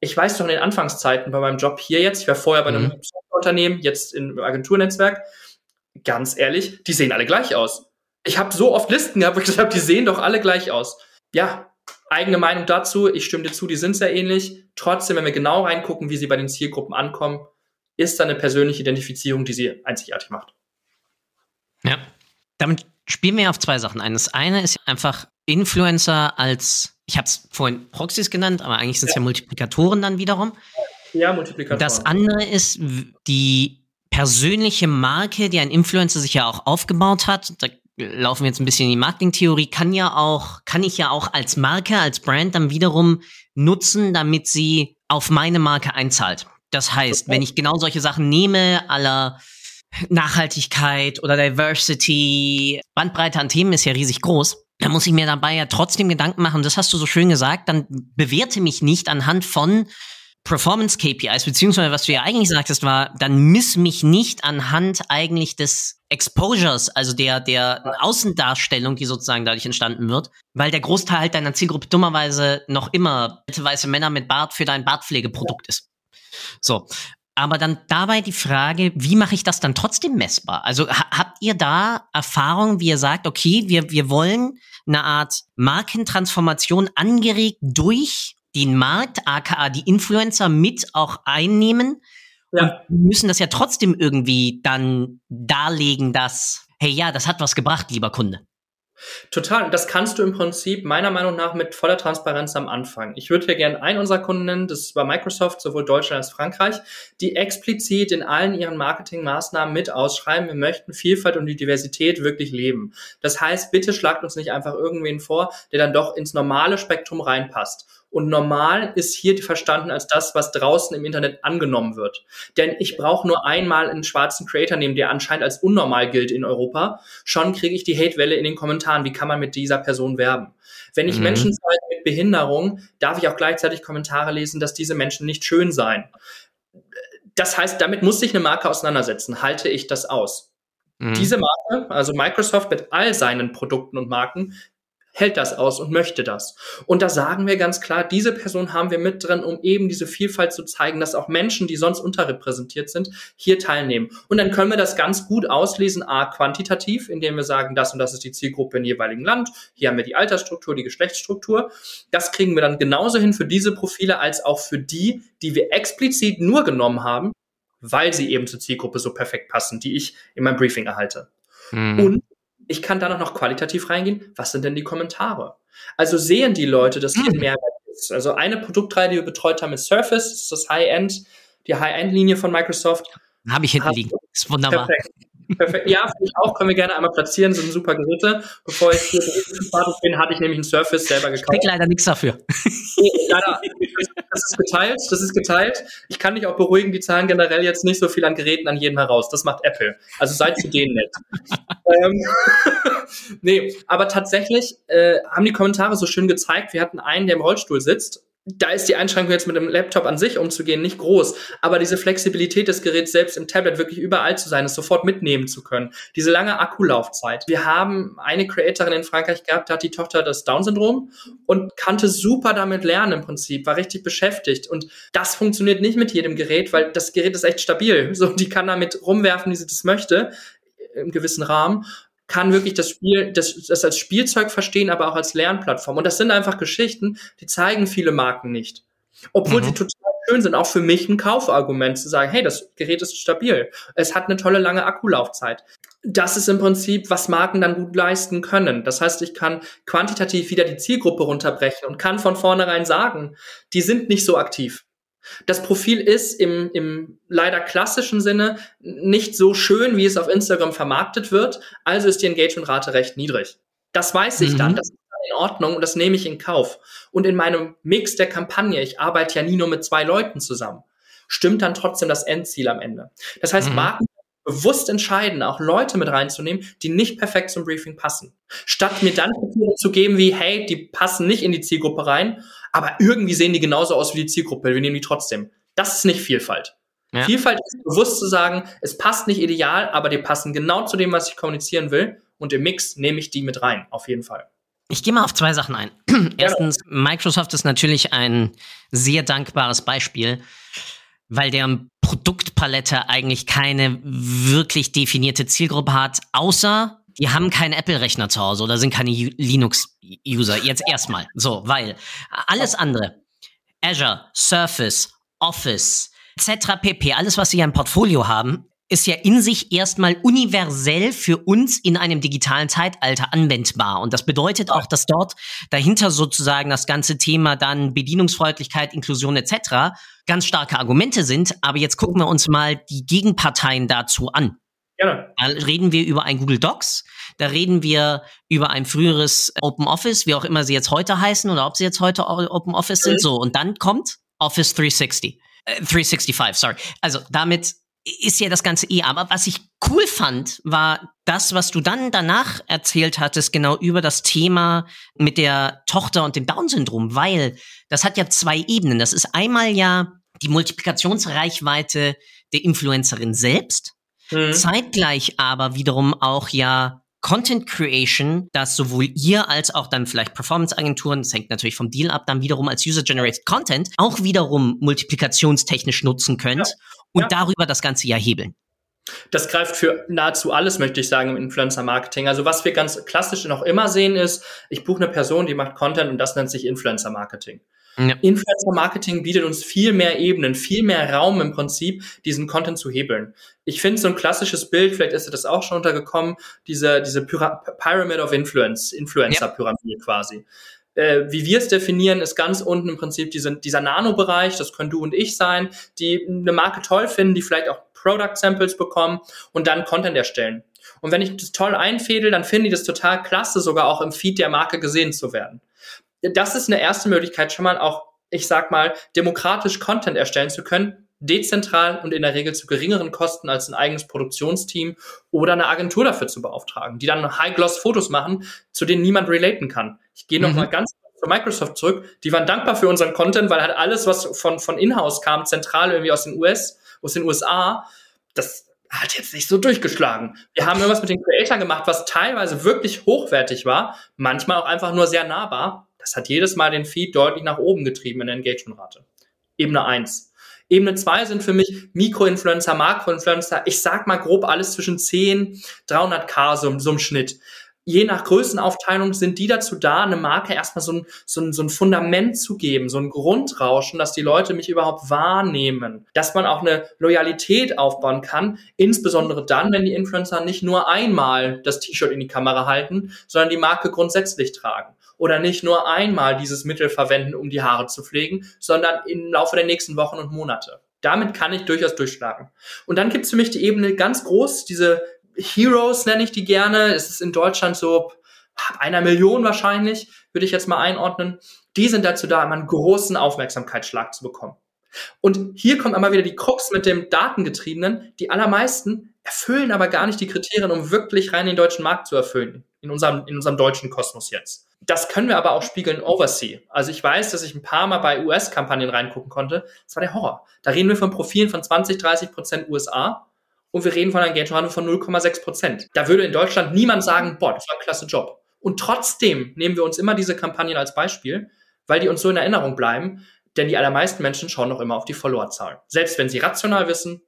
ich weiß doch in den Anfangszeiten bei meinem Job hier jetzt, ich war vorher bei einem mhm. Unternehmen, jetzt im Agenturnetzwerk, ganz ehrlich, die sehen alle gleich aus. Ich habe so oft Listen gehabt, wo ich gesagt habe, die sehen doch alle gleich aus. Ja, eigene Meinung dazu, ich stimme dir zu, die sind sehr ähnlich. Trotzdem, wenn wir genau reingucken, wie sie bei den Zielgruppen ankommen, ist da eine persönliche Identifizierung, die sie einzigartig macht. Ja, damit spielen wir auf zwei Sachen ein. Das eine ist einfach Influencer als, ich habe es vorhin Proxys genannt, aber eigentlich sind es ja. ja Multiplikatoren dann wiederum. Ja, Multiplikatoren. Das andere ist die persönliche Marke, die ein Influencer sich ja auch aufgebaut hat. Da laufen wir jetzt ein bisschen in die Marketingtheorie, kann ja auch, kann ich ja auch als Marke, als Brand dann wiederum nutzen, damit sie auf meine Marke einzahlt. Das heißt, wenn ich genau solche Sachen nehme, aller Nachhaltigkeit oder Diversity, Bandbreite an Themen ist ja riesig groß, dann muss ich mir dabei ja trotzdem Gedanken machen, das hast du so schön gesagt, dann bewerte mich nicht anhand von Performance KPIs, beziehungsweise was du ja eigentlich sagtest, war, dann miss mich nicht anhand eigentlich des Exposures, also der, der Außendarstellung, die sozusagen dadurch entstanden wird, weil der Großteil halt deiner Zielgruppe dummerweise noch immer weiße Männer mit Bart für dein Bartpflegeprodukt ist. So. Aber dann dabei die Frage, wie mache ich das dann trotzdem messbar? Also ha habt ihr da Erfahrungen, wie ihr sagt, okay, wir, wir wollen eine Art Markentransformation angeregt durch den Markt, aka die Influencer mit auch einnehmen? Ja. Und müssen das ja trotzdem irgendwie dann darlegen, dass, hey ja, das hat was gebracht, lieber Kunde. Total. Das kannst du im Prinzip meiner Meinung nach mit voller Transparenz am Anfang. Ich würde hier gerne einen unserer Kunden nennen, das war Microsoft, sowohl Deutschland als Frankreich, die explizit in allen ihren Marketingmaßnahmen mit ausschreiben, wir möchten Vielfalt und die Diversität wirklich leben. Das heißt, bitte schlagt uns nicht einfach irgendwen vor, der dann doch ins normale Spektrum reinpasst. Und normal ist hier verstanden als das, was draußen im Internet angenommen wird. Denn ich brauche nur einmal einen schwarzen Creator nehmen, der anscheinend als unnormal gilt in Europa. Schon kriege ich die Hatewelle in den Kommentaren. Wie kann man mit dieser Person werben? Wenn ich mhm. Menschen zeige mit Behinderung, darf ich auch gleichzeitig Kommentare lesen, dass diese Menschen nicht schön seien. Das heißt, damit muss sich eine Marke auseinandersetzen. Halte ich das aus? Mhm. Diese Marke, also Microsoft mit all seinen Produkten und Marken, hält das aus und möchte das. Und da sagen wir ganz klar, diese Person haben wir mit drin, um eben diese Vielfalt zu zeigen, dass auch Menschen, die sonst unterrepräsentiert sind, hier teilnehmen. Und dann können wir das ganz gut auslesen, a, quantitativ, indem wir sagen, das und das ist die Zielgruppe im jeweiligen Land, hier haben wir die Altersstruktur, die Geschlechtsstruktur. Das kriegen wir dann genauso hin für diese Profile als auch für die, die wir explizit nur genommen haben, weil sie eben zur Zielgruppe so perfekt passen, die ich in meinem Briefing erhalte. Mhm. Und ich kann da noch qualitativ reingehen. Was sind denn die Kommentare? Also sehen die Leute, dass hier ein mhm. Mehrwert ist. Also eine Produktreihe, die wir betreut haben, ist Surface, das ist das High-End, die High-End-Linie von Microsoft. Habe ich hinten liegen. Ist wunderbar. Perfekt. Perfekt. Ja, finde ich auch. Können wir gerne einmal platzieren. Sind super Geräte. Bevor ich hier fertig bin, hatte ich nämlich einen Surface selber gekauft. Ich leider nichts dafür. Nee, leider. Das ist geteilt. Das ist geteilt. Ich kann dich auch beruhigen. Die zahlen generell jetzt nicht so viel an Geräten an jedem heraus. Das macht Apple. Also seid zu denen nett. ähm, nee, aber tatsächlich äh, haben die Kommentare so schön gezeigt. Wir hatten einen, der im Rollstuhl sitzt da ist die Einschränkung jetzt mit dem Laptop an sich umzugehen nicht groß, aber diese Flexibilität des Geräts selbst im Tablet wirklich überall zu sein, es sofort mitnehmen zu können, diese lange Akkulaufzeit. Wir haben eine Creatorin in Frankreich gehabt, da hat die Tochter das Down-Syndrom und kannte super damit lernen im Prinzip, war richtig beschäftigt. Und das funktioniert nicht mit jedem Gerät, weil das Gerät ist echt stabil, so die kann damit rumwerfen, wie sie das möchte im gewissen Rahmen kann wirklich das Spiel, das, das als Spielzeug verstehen, aber auch als Lernplattform. Und das sind einfach Geschichten, die zeigen viele Marken nicht. Obwohl mhm. sie total schön sind, auch für mich ein Kaufargument zu sagen, hey, das Gerät ist stabil. Es hat eine tolle lange Akkulaufzeit. Das ist im Prinzip, was Marken dann gut leisten können. Das heißt, ich kann quantitativ wieder die Zielgruppe runterbrechen und kann von vornherein sagen, die sind nicht so aktiv. Das Profil ist im, im leider klassischen Sinne nicht so schön, wie es auf Instagram vermarktet wird, also ist die Engagementrate recht niedrig. Das weiß ich mhm. dann, das ist in Ordnung und das nehme ich in Kauf. Und in meinem Mix der Kampagne, ich arbeite ja nie nur mit zwei Leuten zusammen, stimmt dann trotzdem das Endziel am Ende. Das heißt, mhm. Marken bewusst entscheiden, auch Leute mit reinzunehmen, die nicht perfekt zum Briefing passen. Statt mir dann zu geben wie, hey, die passen nicht in die Zielgruppe rein, aber irgendwie sehen die genauso aus wie die Zielgruppe, wir nehmen die trotzdem. Das ist nicht Vielfalt. Ja. Vielfalt ist bewusst zu sagen, es passt nicht ideal, aber die passen genau zu dem, was ich kommunizieren will. Und im Mix nehme ich die mit rein, auf jeden Fall. Ich gehe mal auf zwei Sachen ein. Erstens, Microsoft ist natürlich ein sehr dankbares Beispiel, weil deren Produktpalette eigentlich keine wirklich definierte Zielgruppe hat, außer die haben keinen Apple-Rechner zu Hause oder sind keine Linux-User. Jetzt erstmal. So, weil alles andere, Azure, Surface, Office, etc. pp, alles, was sie ja im Portfolio haben, ist ja in sich erstmal universell für uns in einem digitalen Zeitalter anwendbar. Und das bedeutet auch, dass dort dahinter sozusagen das ganze Thema dann Bedienungsfreundlichkeit, Inklusion etc. ganz starke Argumente sind. Aber jetzt gucken wir uns mal die Gegenparteien dazu an. Da reden wir über ein Google Docs, da reden wir über ein früheres Open Office, wie auch immer sie jetzt heute heißen oder ob sie jetzt heute Open Office sind. So, und dann kommt Office 360. Äh, 365, sorry. Also damit ist ja das Ganze eh. Aber was ich cool fand, war das, was du dann danach erzählt hattest, genau über das Thema mit der Tochter und dem Down-Syndrom, weil das hat ja zwei Ebenen. Das ist einmal ja die Multiplikationsreichweite der Influencerin selbst Mhm. Zeitgleich aber wiederum auch ja Content Creation, das sowohl ihr als auch dann vielleicht Performance-Agenturen, das hängt natürlich vom Deal ab, dann wiederum als User-Generated Content auch wiederum multiplikationstechnisch nutzen könnt ja. Und ja. darüber das Ganze ja hebeln. Das greift für nahezu alles, möchte ich sagen, im Influencer-Marketing. Also was wir ganz klassisch noch immer sehen ist, ich buche eine Person, die macht Content und das nennt sich Influencer-Marketing. Ja. Influencer-Marketing bietet uns viel mehr Ebenen, viel mehr Raum im Prinzip, diesen Content zu hebeln. Ich finde so ein klassisches Bild, vielleicht ist dir das auch schon untergekommen, diese, diese Pyra Pyramid of Influence, Influencer-Pyramide ja. quasi. Äh, wie wir es definieren, ist ganz unten im Prinzip diese, dieser Nano-Bereich, das können du und ich sein, die eine Marke toll finden, die vielleicht auch Product Samples bekommen und dann Content erstellen. Und wenn ich das toll einfädel, dann finden die das total klasse, sogar auch im Feed der Marke gesehen zu werden das ist eine erste Möglichkeit, schon mal auch, ich sag mal, demokratisch Content erstellen zu können, dezentral und in der Regel zu geringeren Kosten als ein eigenes Produktionsteam oder eine Agentur dafür zu beauftragen, die dann High-Gloss-Fotos machen, zu denen niemand relaten kann. Ich gehe noch mhm. ganz zu Microsoft zurück. Die waren dankbar für unseren Content, weil halt alles, was von, von in-house kam, zentral irgendwie aus den US, aus den USA, das hat jetzt nicht so durchgeschlagen. Wir haben irgendwas mit den Creator gemacht, was teilweise wirklich hochwertig war, manchmal auch einfach nur sehr nahbar. Das hat jedes Mal den Feed deutlich nach oben getrieben in der Engagementrate. Ebene eins. Ebene zwei sind für mich Mikroinfluencer, Makroinfluencer. Ich sag mal grob alles zwischen 10, 300k so, so im Schnitt. Je nach Größenaufteilung sind die dazu da, eine Marke erstmal so ein, so, ein, so ein Fundament zu geben, so ein Grundrauschen, dass die Leute mich überhaupt wahrnehmen, dass man auch eine Loyalität aufbauen kann, insbesondere dann, wenn die Influencer nicht nur einmal das T-Shirt in die Kamera halten, sondern die Marke grundsätzlich tragen oder nicht nur einmal dieses Mittel verwenden, um die Haare zu pflegen, sondern im Laufe der nächsten Wochen und Monate. Damit kann ich durchaus durchschlagen. Und dann gibt es für mich die Ebene ganz groß, diese Heroes nenne ich die gerne. Es ist in Deutschland so einer Million wahrscheinlich, würde ich jetzt mal einordnen. Die sind dazu da, immer einen großen Aufmerksamkeitsschlag zu bekommen. Und hier kommt einmal wieder die Krux mit dem Datengetriebenen. Die allermeisten erfüllen aber gar nicht die Kriterien, um wirklich rein den deutschen Markt zu erfüllen. In unserem, in unserem deutschen Kosmos jetzt. Das können wir aber auch spiegeln oversea. Also ich weiß, dass ich ein paar Mal bei US-Kampagnen reingucken konnte. Das war der Horror. Da reden wir von Profilen von 20, 30 Prozent USA und wir reden von einer Engagement von 0,6 Prozent. Da würde in Deutschland niemand sagen, boah, das war ein klasse Job. Und trotzdem nehmen wir uns immer diese Kampagnen als Beispiel, weil die uns so in Erinnerung bleiben, denn die allermeisten Menschen schauen noch immer auf die Followerzahlen. Selbst wenn sie rational wissen,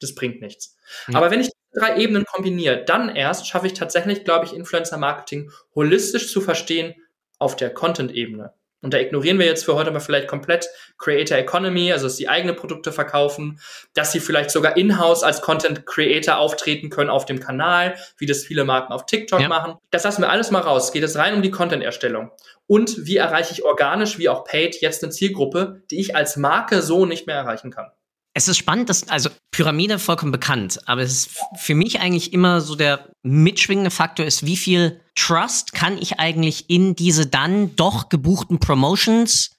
das bringt nichts. Mhm. Aber wenn ich drei Ebenen kombiniere, dann erst schaffe ich tatsächlich, glaube ich, Influencer Marketing holistisch zu verstehen auf der Content-Ebene. Und da ignorieren wir jetzt für heute mal vielleicht komplett Creator Economy, also dass sie eigene Produkte verkaufen, dass sie vielleicht sogar in-house als Content Creator auftreten können auf dem Kanal, wie das viele Marken auf TikTok ja. machen. Das lassen wir alles mal raus. Es geht jetzt rein um die Content-Erstellung. Und wie erreiche ich organisch wie auch paid jetzt eine Zielgruppe, die ich als Marke so nicht mehr erreichen kann? Es ist spannend, dass, also Pyramide vollkommen bekannt, aber es ist für mich eigentlich immer so der mitschwingende Faktor ist, wie viel Trust kann ich eigentlich in diese dann doch gebuchten Promotions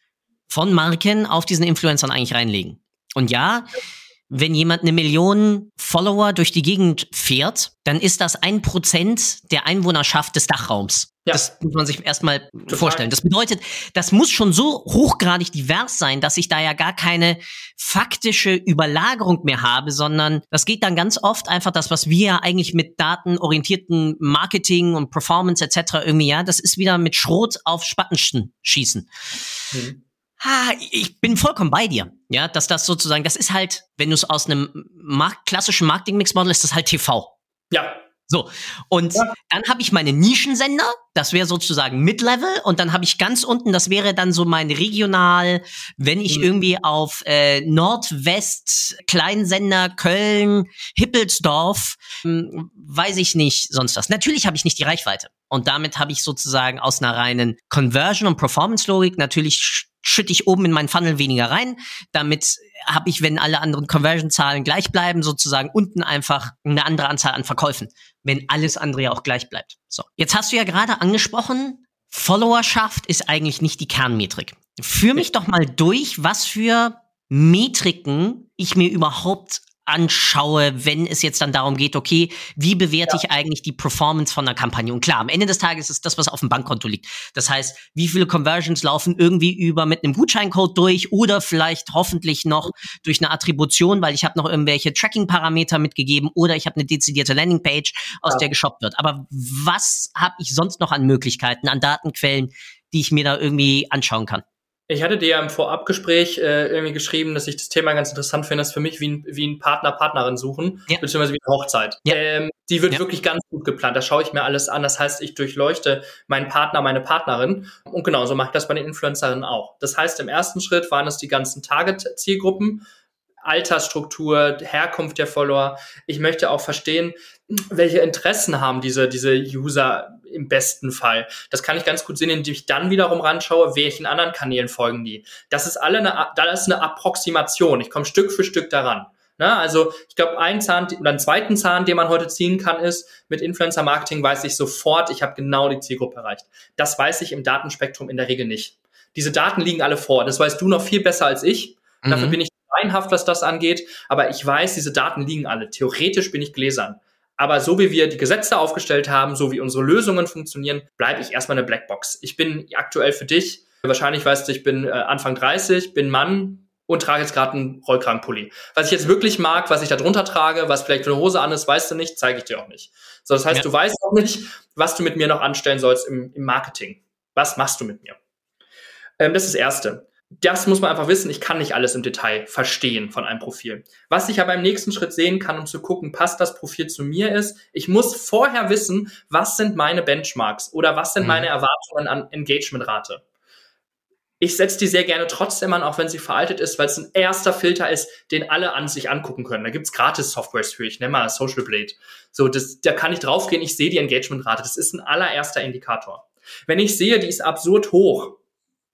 von Marken auf diesen Influencern eigentlich reinlegen. Und ja, wenn jemand eine Million Follower durch die Gegend fährt, dann ist das ein Prozent der Einwohnerschaft des Dachraums. Ja. Das muss man sich erstmal vorstellen. Das bedeutet, das muss schon so hochgradig divers sein, dass ich da ja gar keine faktische Überlagerung mehr habe, sondern das geht dann ganz oft einfach das, was wir eigentlich mit datenorientierten Marketing und Performance etc. irgendwie, ja, das ist wieder mit Schrot auf Spattenschen schießen. Mhm. Ah, ich bin vollkommen bei dir. Ja, dass das sozusagen, das ist halt, wenn du es aus einem Mark klassischen Marketing-Mix-Model ist, das halt TV. Ja, so, und ja. dann habe ich meine Nischensender, das wäre sozusagen Mid-Level, und dann habe ich ganz unten, das wäre dann so mein Regional, wenn ich mhm. irgendwie auf äh, Nordwest, Kleinsender, Köln, Hippelsdorf, hm, weiß ich nicht, sonst was. Natürlich habe ich nicht die Reichweite. Und damit habe ich sozusagen aus einer reinen Conversion- und Performance-Logik natürlich schütte ich oben in meinen Funnel weniger rein. Damit habe ich, wenn alle anderen Conversion-Zahlen gleich bleiben, sozusagen unten einfach eine andere Anzahl an Verkäufen, wenn alles andere ja auch gleich bleibt. So, jetzt hast du ja gerade angesprochen, Followerschaft ist eigentlich nicht die Kernmetrik. Führ mich doch mal durch, was für Metriken ich mir überhaupt anschaue, wenn es jetzt dann darum geht, okay, wie bewerte ja. ich eigentlich die Performance von einer Kampagne? Und klar, am Ende des Tages ist das, was auf dem Bankkonto liegt. Das heißt, wie viele Conversions laufen irgendwie über mit einem Gutscheincode durch oder vielleicht hoffentlich noch durch eine Attribution, weil ich habe noch irgendwelche Tracking-Parameter mitgegeben oder ich habe eine dezidierte Landingpage, aus ja. der geshoppt wird. Aber was habe ich sonst noch an Möglichkeiten, an Datenquellen, die ich mir da irgendwie anschauen kann? Ich hatte dir ja im Vorabgespräch äh, irgendwie geschrieben, dass ich das Thema ganz interessant finde, das ist für mich wie ein, wie ein Partner, Partnerin suchen, ja. beziehungsweise wie eine Hochzeit. Ja. Ähm, die wird ja. wirklich ganz gut geplant. Da schaue ich mir alles an. Das heißt, ich durchleuchte meinen Partner, meine Partnerin. Und genauso mache ich das bei den Influencerinnen auch. Das heißt, im ersten Schritt waren es die ganzen Target-Zielgruppen, Altersstruktur, Herkunft der Follower. Ich möchte auch verstehen, welche Interessen haben diese, diese User im besten Fall. Das kann ich ganz gut sehen, indem ich dann wiederum ranschaue, welchen anderen Kanälen folgen die. Das ist alle eine, das ist eine Approximation. Ich komme Stück für Stück daran. Na, also ich glaube, ein Zahn oder einen zweiten Zahn, den man heute ziehen kann, ist, mit Influencer-Marketing weiß ich sofort, ich habe genau die Zielgruppe erreicht. Das weiß ich im Datenspektrum in der Regel nicht. Diese Daten liegen alle vor. Das weißt du noch viel besser als ich. Mhm. Dafür bin ich laienhaft, was das angeht. Aber ich weiß, diese Daten liegen alle. Theoretisch bin ich gläsern. Aber so wie wir die Gesetze aufgestellt haben, so wie unsere Lösungen funktionieren, bleibe ich erstmal eine Blackbox. Ich bin aktuell für dich, wahrscheinlich weißt du, ich bin äh, Anfang 30, bin Mann, und trage jetzt gerade einen Rollkragenpulli. Was ich jetzt wirklich mag, was ich da drunter trage, was vielleicht für eine Hose an ist, weißt du nicht, zeige ich dir auch nicht. So, das heißt, ja. du weißt auch nicht, was du mit mir noch anstellen sollst im, im Marketing. Was machst du mit mir? Ähm, das ist das Erste. Das muss man einfach wissen. Ich kann nicht alles im Detail verstehen von einem Profil. Was ich aber im nächsten Schritt sehen kann, um zu gucken, passt das Profil zu mir ist, ich muss vorher wissen, was sind meine Benchmarks oder was sind mhm. meine Erwartungen an Engagementrate. Ich setze die sehr gerne trotzdem an, auch wenn sie veraltet ist, weil es ein erster Filter ist, den alle an sich angucken können. Da gibt's gratis Softwares für, ich nenne mal Social Blade. So, das, da kann ich draufgehen, ich sehe die Engagementrate. Das ist ein allererster Indikator. Wenn ich sehe, die ist absurd hoch,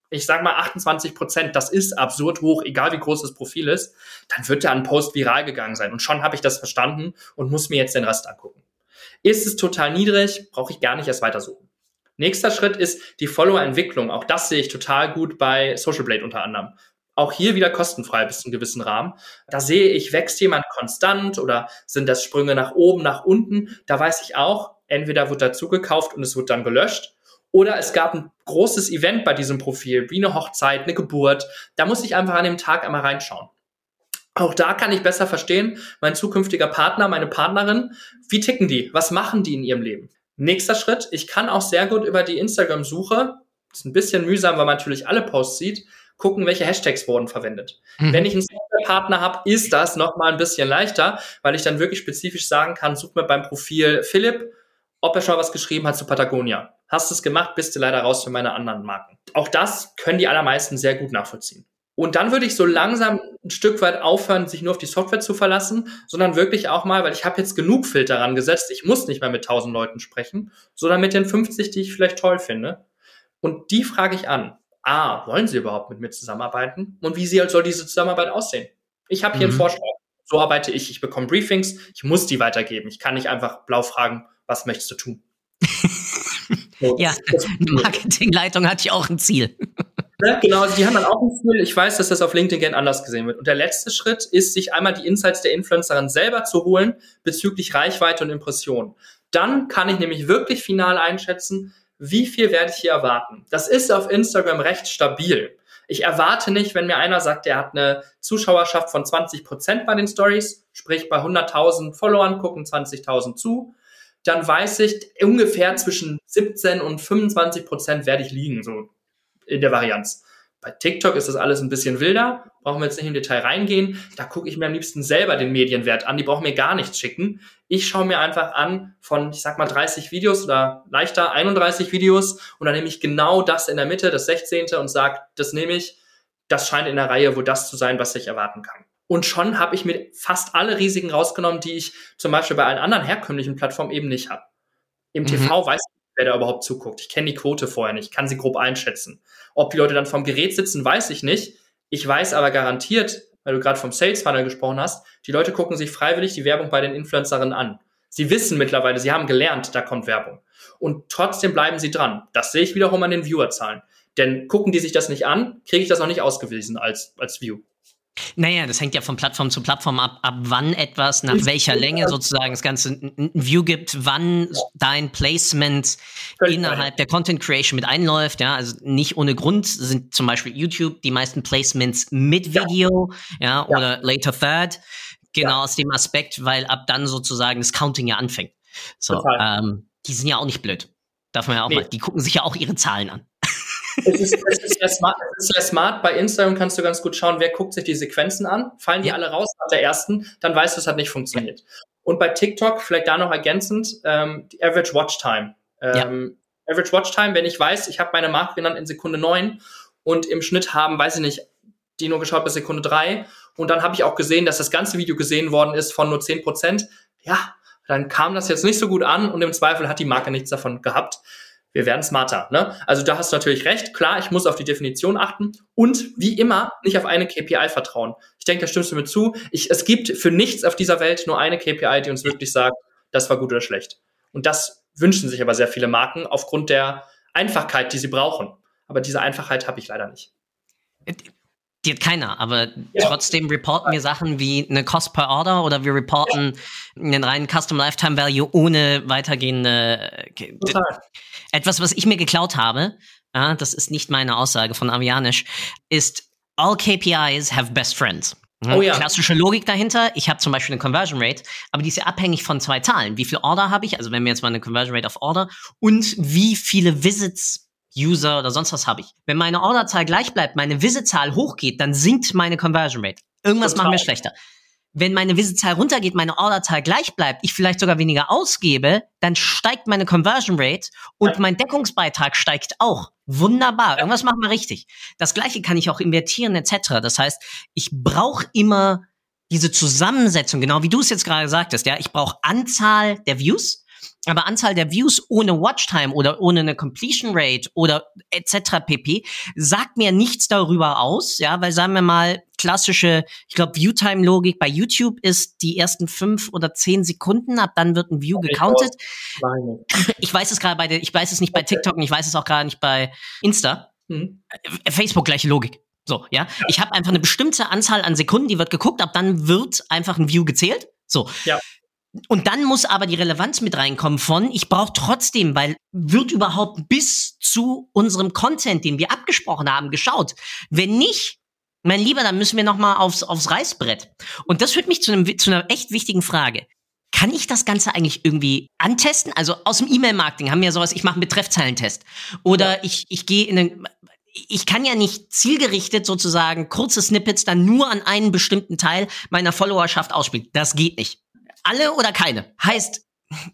ich sag mal 28 Prozent, das ist absurd hoch, egal wie groß das Profil ist, dann wird da ein Post viral gegangen sein. Und schon habe ich das verstanden und muss mir jetzt den Rest angucken. Ist es total niedrig, brauche ich gar nicht erst weitersuchen. Nächster Schritt ist die Follower-Entwicklung. Auch das sehe ich total gut bei Social Blade unter anderem. Auch hier wieder kostenfrei bis zu einem gewissen Rahmen. Da sehe ich, wächst jemand konstant oder sind das Sprünge nach oben, nach unten. Da weiß ich auch, entweder wird dazu gekauft und es wird dann gelöscht oder es gab ein großes Event bei diesem Profil, wie eine Hochzeit, eine Geburt. Da muss ich einfach an dem Tag einmal reinschauen. Auch da kann ich besser verstehen, mein zukünftiger Partner, meine Partnerin, wie ticken die? Was machen die in ihrem Leben? Nächster Schritt, ich kann auch sehr gut über die Instagram-Suche, ist ein bisschen mühsam, weil man natürlich alle Posts sieht, gucken, welche Hashtags wurden verwendet. Mhm. Wenn ich einen Partner habe, ist das nochmal ein bisschen leichter, weil ich dann wirklich spezifisch sagen kann, such mir beim Profil Philipp, ob er schon was geschrieben hat zu Patagonia. Hast du es gemacht, bist du leider raus für meine anderen Marken. Auch das können die allermeisten sehr gut nachvollziehen. Und dann würde ich so langsam ein Stück weit aufhören, sich nur auf die Software zu verlassen, sondern wirklich auch mal, weil ich habe jetzt genug Filter rangesetzt, ich muss nicht mehr mit 1000 Leuten sprechen, sondern mit den 50, die ich vielleicht toll finde. Und die frage ich an. A, wollen sie überhaupt mit mir zusammenarbeiten? Und wie soll diese Zusammenarbeit aussehen? Ich habe hier mhm. einen Vorschlag. So arbeite ich. Ich bekomme Briefings. Ich muss die weitergeben. Ich kann nicht einfach blau fragen, was möchtest du tun? Ja, Marketingleitung hat ja auch ein Ziel. Ne? Genau, also die haben dann auch ein Ziel. Ich weiß, dass das auf LinkedIn gern anders gesehen wird. Und der letzte Schritt ist, sich einmal die Insights der Influencerin selber zu holen bezüglich Reichweite und Impression. Dann kann ich nämlich wirklich final einschätzen, wie viel werde ich hier erwarten. Das ist auf Instagram recht stabil. Ich erwarte nicht, wenn mir einer sagt, er hat eine Zuschauerschaft von 20 Prozent bei den Stories, sprich bei 100.000 Followern gucken 20.000 zu, dann weiß ich ungefähr zwischen 17 und 25 Prozent werde ich liegen, so in der Varianz. Bei TikTok ist das alles ein bisschen wilder, brauchen wir jetzt nicht im Detail reingehen. Da gucke ich mir am liebsten selber den Medienwert an, die brauchen mir gar nichts schicken. Ich schaue mir einfach an von, ich sag mal, 30 Videos oder leichter 31 Videos und dann nehme ich genau das in der Mitte, das 16. und sage, das nehme ich, das scheint in der Reihe wohl das zu sein, was ich erwarten kann. Und schon habe ich mir fast alle Risiken rausgenommen, die ich zum Beispiel bei allen anderen herkömmlichen Plattformen eben nicht habe. Im mhm. TV weiß ich wer da überhaupt zuguckt. Ich kenne die Quote vorher nicht, kann sie grob einschätzen. Ob die Leute dann vom Gerät sitzen, weiß ich nicht. Ich weiß aber garantiert, weil du gerade vom Sales Funnel gesprochen hast, die Leute gucken sich freiwillig die Werbung bei den Influencerinnen an. Sie wissen mittlerweile, sie haben gelernt, da kommt Werbung. Und trotzdem bleiben sie dran. Das sehe ich wiederum an den Viewerzahlen. Denn gucken die sich das nicht an, kriege ich das auch nicht ausgewiesen als, als View. Naja, das hängt ja von Plattform zu Plattform ab, ab wann etwas, nach welcher Länge sozusagen das Ganze ein View gibt, wann dein Placement innerhalb der Content Creation mit einläuft. Ja, also nicht ohne Grund sind zum Beispiel YouTube die meisten Placements mit Video, ja, ja oder later third. Genau ja. aus dem Aspekt, weil ab dann sozusagen das Counting ja anfängt. So, ähm, die sind ja auch nicht blöd. Darf man ja auch nee. mal. Die gucken sich ja auch ihre Zahlen an es, ist, es, ist sehr smart, es ist sehr smart. Bei Instagram kannst du ganz gut schauen, wer guckt sich die Sequenzen an. Fallen die alle raus nach der ersten, dann weißt du, es hat nicht funktioniert. Und bei TikTok, vielleicht da noch ergänzend, ähm, die Average Watch Time. Ähm, ja. Average Watch Time, wenn ich weiß, ich habe meine Marke genannt in Sekunde neun und im Schnitt haben, weiß ich nicht, die nur geschaut bis Sekunde drei. Und dann habe ich auch gesehen, dass das ganze Video gesehen worden ist von nur zehn Prozent. Ja, dann kam das jetzt nicht so gut an und im Zweifel hat die Marke nichts davon gehabt wir werden smarter. Ne? Also da hast du natürlich recht. Klar, ich muss auf die Definition achten und wie immer nicht auf eine KPI vertrauen. Ich denke, da stimmst du mir zu. Ich, es gibt für nichts auf dieser Welt nur eine KPI, die uns wirklich sagt, das war gut oder schlecht. Und das wünschen sich aber sehr viele Marken aufgrund der Einfachkeit, die sie brauchen. Aber diese Einfachheit habe ich leider nicht. Hat keiner, aber ja. trotzdem reporten wir Sachen wie eine Cost per Order oder wir reporten ja. einen reinen Custom Lifetime Value ohne weitergehende. Total. Etwas, was ich mir geklaut habe, ja, das ist nicht meine Aussage von Avianisch, ist all KPIs have best friends. Oh ja. Klassische Logik dahinter. Ich habe zum Beispiel eine Conversion Rate, aber die ist ja abhängig von zwei Zahlen. Wie viel Order habe ich? Also wenn wir jetzt mal eine Conversion Rate auf Order und wie viele Visits User oder sonst was habe ich. Wenn meine Orderzahl gleich bleibt, meine Visitzahl hochgeht, dann sinkt meine Conversion Rate. Irgendwas Total. machen wir schlechter. Wenn meine Visitzahl runtergeht, meine Orderzahl gleich bleibt, ich vielleicht sogar weniger ausgebe, dann steigt meine Conversion Rate und ja. mein Deckungsbeitrag steigt auch. Wunderbar. Irgendwas machen wir richtig. Das gleiche kann ich auch invertieren etc. Das heißt, ich brauche immer diese Zusammensetzung, genau wie du es jetzt gerade sagtest, ja, ich brauche Anzahl der Views, aber Anzahl der Views ohne Watchtime oder ohne eine Completion Rate oder etc. pp. sagt mir nichts darüber aus, ja, weil sagen wir mal klassische, ich glaube Viewtime Logik bei YouTube ist die ersten fünf oder zehn Sekunden, ab dann wird ein View gecountet. Ich weiß es gerade bei der, ich weiß es nicht bei TikTok und ich weiß es auch gerade nicht bei Insta. Mhm. Facebook gleiche Logik. So, ja. Ich habe einfach eine bestimmte Anzahl an Sekunden, die wird geguckt, ab dann wird einfach ein View gezählt. So. Ja. Und dann muss aber die Relevanz mit reinkommen von, ich brauche trotzdem, weil wird überhaupt bis zu unserem Content, den wir abgesprochen haben, geschaut. Wenn nicht, mein Lieber, dann müssen wir noch mal aufs, aufs Reißbrett. Und das führt mich zu, einem, zu einer echt wichtigen Frage. Kann ich das Ganze eigentlich irgendwie antesten? Also aus dem E-Mail-Marketing haben wir sowas, ich mache einen Betreffzeilentest. Oder ja. ich, ich gehe in den, ich kann ja nicht zielgerichtet sozusagen kurze Snippets dann nur an einen bestimmten Teil meiner Followerschaft ausspielen. Das geht nicht alle oder keine. Heißt,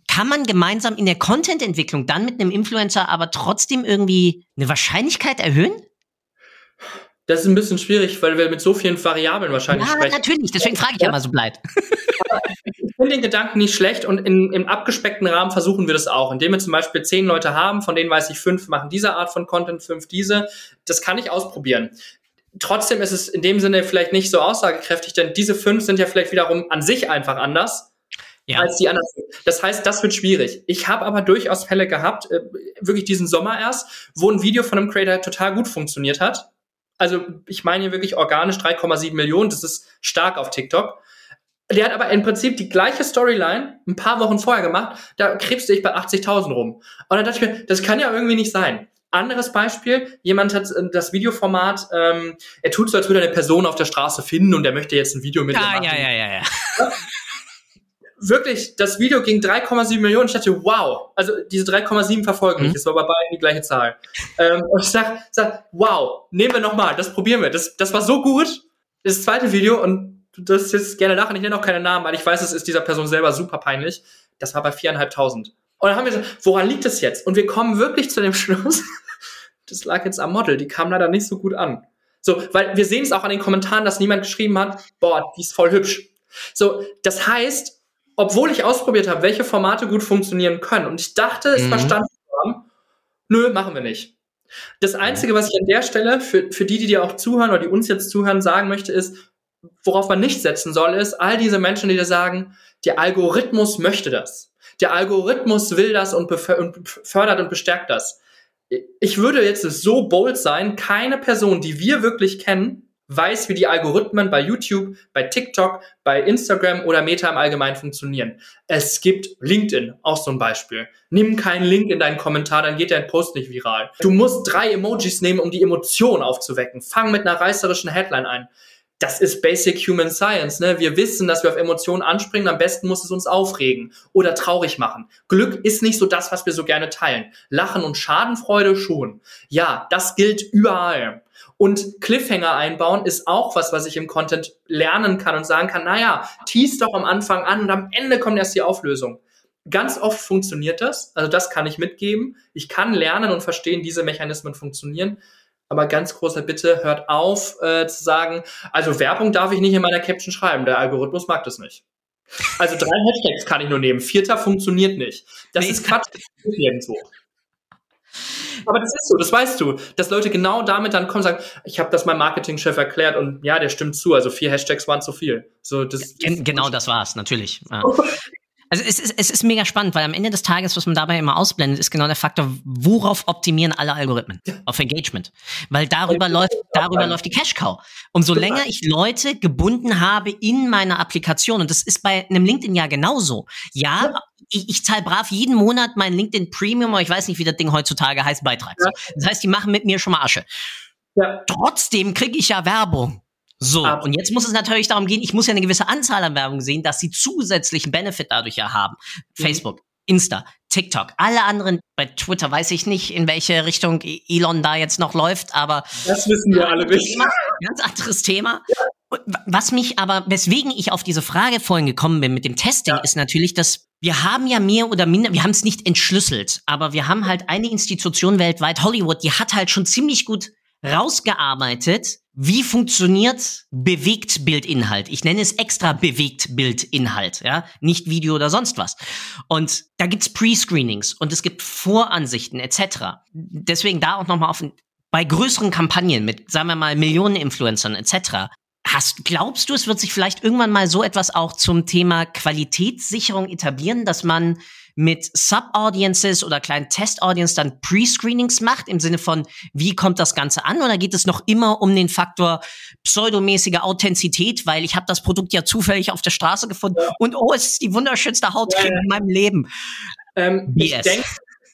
kann man gemeinsam in der Content-Entwicklung dann mit einem Influencer aber trotzdem irgendwie eine Wahrscheinlichkeit erhöhen? Das ist ein bisschen schwierig, weil wir mit so vielen Variablen wahrscheinlich ja, sprechen. Ja, natürlich. Deswegen frage ich ja, mal so bleibt. ich finde den Gedanken nicht schlecht und in, im abgespeckten Rahmen versuchen wir das auch. Indem wir zum Beispiel zehn Leute haben, von denen weiß ich, fünf machen diese Art von Content, fünf diese. Das kann ich ausprobieren trotzdem ist es in dem Sinne vielleicht nicht so aussagekräftig, denn diese fünf sind ja vielleicht wiederum an sich einfach anders ja. als die anderen. Das heißt, das wird schwierig. Ich habe aber durchaus Fälle gehabt, äh, wirklich diesen Sommer erst, wo ein Video von einem Creator total gut funktioniert hat. Also ich meine hier wirklich organisch 3,7 Millionen, das ist stark auf TikTok. Der hat aber im Prinzip die gleiche Storyline ein paar Wochen vorher gemacht, da krebste ich bei 80.000 rum. Und dann dachte ich mir, das kann ja irgendwie nicht sein. Anderes Beispiel, jemand hat äh, das Videoformat, ähm, er tut so, als würde er eine Person auf der Straße finden und er möchte jetzt ein Video mit ah, ja, ja, ja, ja wirklich, das Video ging 3,7 Millionen. Ich dachte, wow. Also diese 3,7 verfolgen mich. Mhm. Das war bei beiden die gleiche Zahl. Ähm, und ich sag, sag, wow, nehmen wir nochmal, das probieren wir. Das, das war so gut. Das zweite Video und du darfst jetzt gerne lachen. Ich nenne auch keine Namen, weil ich weiß, es ist dieser Person selber super peinlich. Das war bei viereinhalbtausend. Und dann haben wir gesagt, woran liegt das jetzt? Und wir kommen wirklich zu dem Schluss, das lag jetzt am Model. Die kam leider nicht so gut an. So, weil wir sehen es auch an den Kommentaren, dass niemand geschrieben hat, boah, die ist voll hübsch. So, das heißt, obwohl ich ausprobiert habe, welche Formate gut funktionieren können. Und ich dachte, es mhm. verstanden haben, nö, machen wir nicht. Das Einzige, was ich an der Stelle für, für die, die dir auch zuhören oder die uns jetzt zuhören, sagen möchte, ist, worauf man nicht setzen soll, ist all diese Menschen, die dir sagen, der Algorithmus möchte das. Der Algorithmus will das und, und fördert und bestärkt das. Ich würde jetzt so bold sein, keine Person, die wir wirklich kennen, weiß, wie die Algorithmen bei YouTube, bei TikTok, bei Instagram oder Meta im Allgemeinen funktionieren. Es gibt LinkedIn, auch so ein Beispiel. Nimm keinen Link in deinen Kommentar, dann geht dein Post nicht viral. Du musst drei Emojis nehmen, um die Emotion aufzuwecken. Fang mit einer reißerischen Headline ein. Das ist Basic Human Science. Ne? Wir wissen, dass wir auf Emotionen anspringen. Am besten muss es uns aufregen oder traurig machen. Glück ist nicht so das, was wir so gerne teilen. Lachen und Schadenfreude schon. Ja, das gilt überall. Und Cliffhanger einbauen ist auch was, was ich im Content lernen kann und sagen kann, naja, tease doch am Anfang an und am Ende kommt erst die Auflösung. Ganz oft funktioniert das, also das kann ich mitgeben. Ich kann lernen und verstehen, diese Mechanismen funktionieren. Aber ganz großer Bitte, hört auf äh, zu sagen, also Werbung darf ich nicht in meiner Caption schreiben, der Algorithmus mag das nicht. Also drei Hashtags kann ich nur nehmen, vierter funktioniert nicht. Das nee. ist Quatsch, nirgendwo. Aber das ist so, das weißt du, dass Leute genau damit dann kommen und sagen, ich habe das meinem Marketingchef erklärt und ja, der stimmt zu, also vier Hashtags waren zu viel. So, das, Gen genau das war's, natürlich. Ja. Also es ist, es ist mega spannend, weil am Ende des Tages, was man dabei immer ausblendet, ist genau der Faktor, worauf optimieren alle Algorithmen? Auf Engagement. Weil darüber läuft, darüber läuft die Cash Cow. Umso länger ich Leute gebunden habe in meiner Applikation, und das ist bei einem LinkedIn ja genauso. Ja, ich, ich zahle brav jeden Monat mein LinkedIn Premium, aber ich weiß nicht, wie das Ding heutzutage heißt, Beitrag. Das heißt, die machen mit mir schon mal Asche. Ja. Trotzdem kriege ich ja Werbung. So, Aber und jetzt muss es natürlich darum gehen, ich muss ja eine gewisse Anzahl an Werbung sehen, dass sie zusätzlichen Benefit dadurch ja haben. Mhm. Facebook, Insta, TikTok, alle anderen, bei Twitter weiß ich nicht, in welche Richtung e- Elon da jetzt noch läuft, aber. Das wissen wir alle nicht. Ganz anderes Thema. Ja. Was mich aber, weswegen ich auf diese Frage vorhin gekommen bin mit dem Testing, ja. ist natürlich, dass wir haben ja mehr oder minder, wir haben es nicht entschlüsselt, aber wir haben halt eine Institution weltweit, Hollywood, die hat halt schon ziemlich gut rausgearbeitet, wie funktioniert Bewegtbildinhalt. Ich nenne es extra Bewegtbildinhalt, ja, nicht Video oder sonst was. Und da gibt's Pre-Screenings und es gibt Voransichten etc. Deswegen da auch nochmal auf bei größeren Kampagnen mit, sagen wir mal, Millionen Influencern etc. Hast, glaubst du, es wird sich vielleicht irgendwann mal so etwas auch zum Thema Qualitätssicherung etablieren, dass man mit Sub-Audiences oder kleinen Test-Audience dann Pre-Screenings macht, im Sinne von, wie kommt das Ganze an? Oder geht es noch immer um den Faktor pseudomäßige Authentizität, weil ich habe das Produkt ja zufällig auf der Straße gefunden ja. und oh, es ist die wunderschönste Hautcreme ja, ja. in meinem Leben. Ähm, ich denke,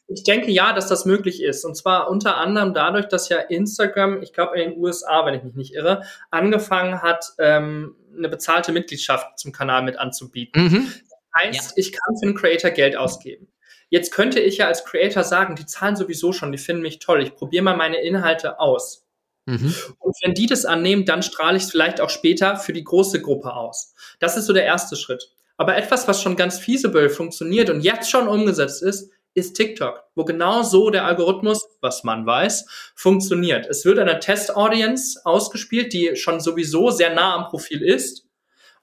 ich denke ja, dass das möglich ist. Und zwar unter anderem dadurch, dass ja Instagram, ich glaube in den USA, wenn ich mich nicht irre, angefangen hat, ähm, eine bezahlte Mitgliedschaft zum Kanal mit anzubieten. Mhm. Heißt, ja. ich kann für einen Creator Geld ausgeben. Jetzt könnte ich ja als Creator sagen, die zahlen sowieso schon, die finden mich toll, ich probiere mal meine Inhalte aus. Mhm. Und wenn die das annehmen, dann strahle ich es vielleicht auch später für die große Gruppe aus. Das ist so der erste Schritt. Aber etwas, was schon ganz feasible funktioniert und jetzt schon umgesetzt ist, ist TikTok, wo genau so der Algorithmus, was man weiß, funktioniert. Es wird eine Test-Audience ausgespielt, die schon sowieso sehr nah am Profil ist.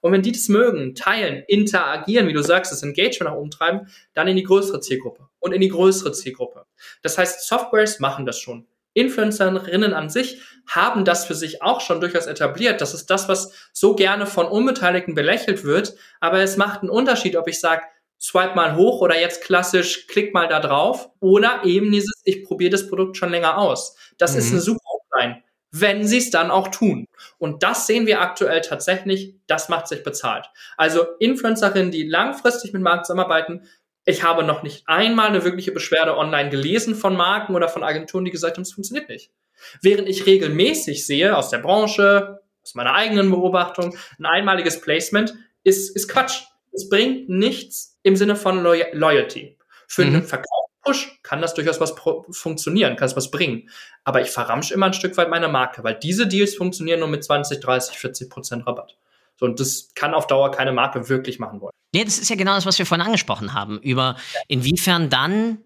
Und wenn die das mögen, teilen, interagieren, wie du sagst, das Engagement nach oben treiben, dann in die größere Zielgruppe und in die größere Zielgruppe. Das heißt, Softwares machen das schon. Influencerinnen an sich haben das für sich auch schon durchaus etabliert. Das ist das, was so gerne von Unbeteiligten belächelt wird. Aber es macht einen Unterschied, ob ich sage, swipe mal hoch oder jetzt klassisch klick mal da drauf oder eben dieses, ich probiere das Produkt schon länger aus. Das mhm. ist eine super wenn sie es dann auch tun. Und das sehen wir aktuell tatsächlich, das macht sich bezahlt. Also Influencerinnen, die langfristig mit Marken zusammenarbeiten, ich habe noch nicht einmal eine wirkliche Beschwerde online gelesen von Marken oder von Agenturen, die gesagt haben, es funktioniert nicht. Während ich regelmäßig sehe aus der Branche, aus meiner eigenen Beobachtung, ein einmaliges Placement ist, ist Quatsch. Es bringt nichts im Sinne von Loy Loyalty. Für mhm. einen Verkauf Push kann das durchaus was funktionieren, kann es was bringen. Aber ich verramsche immer ein Stück weit meine Marke, weil diese Deals funktionieren nur mit 20, 30, 40 Prozent Rabatt. So, und das kann auf Dauer keine Marke wirklich machen wollen. Ja, das ist ja genau das, was wir vorhin angesprochen haben, über inwiefern dann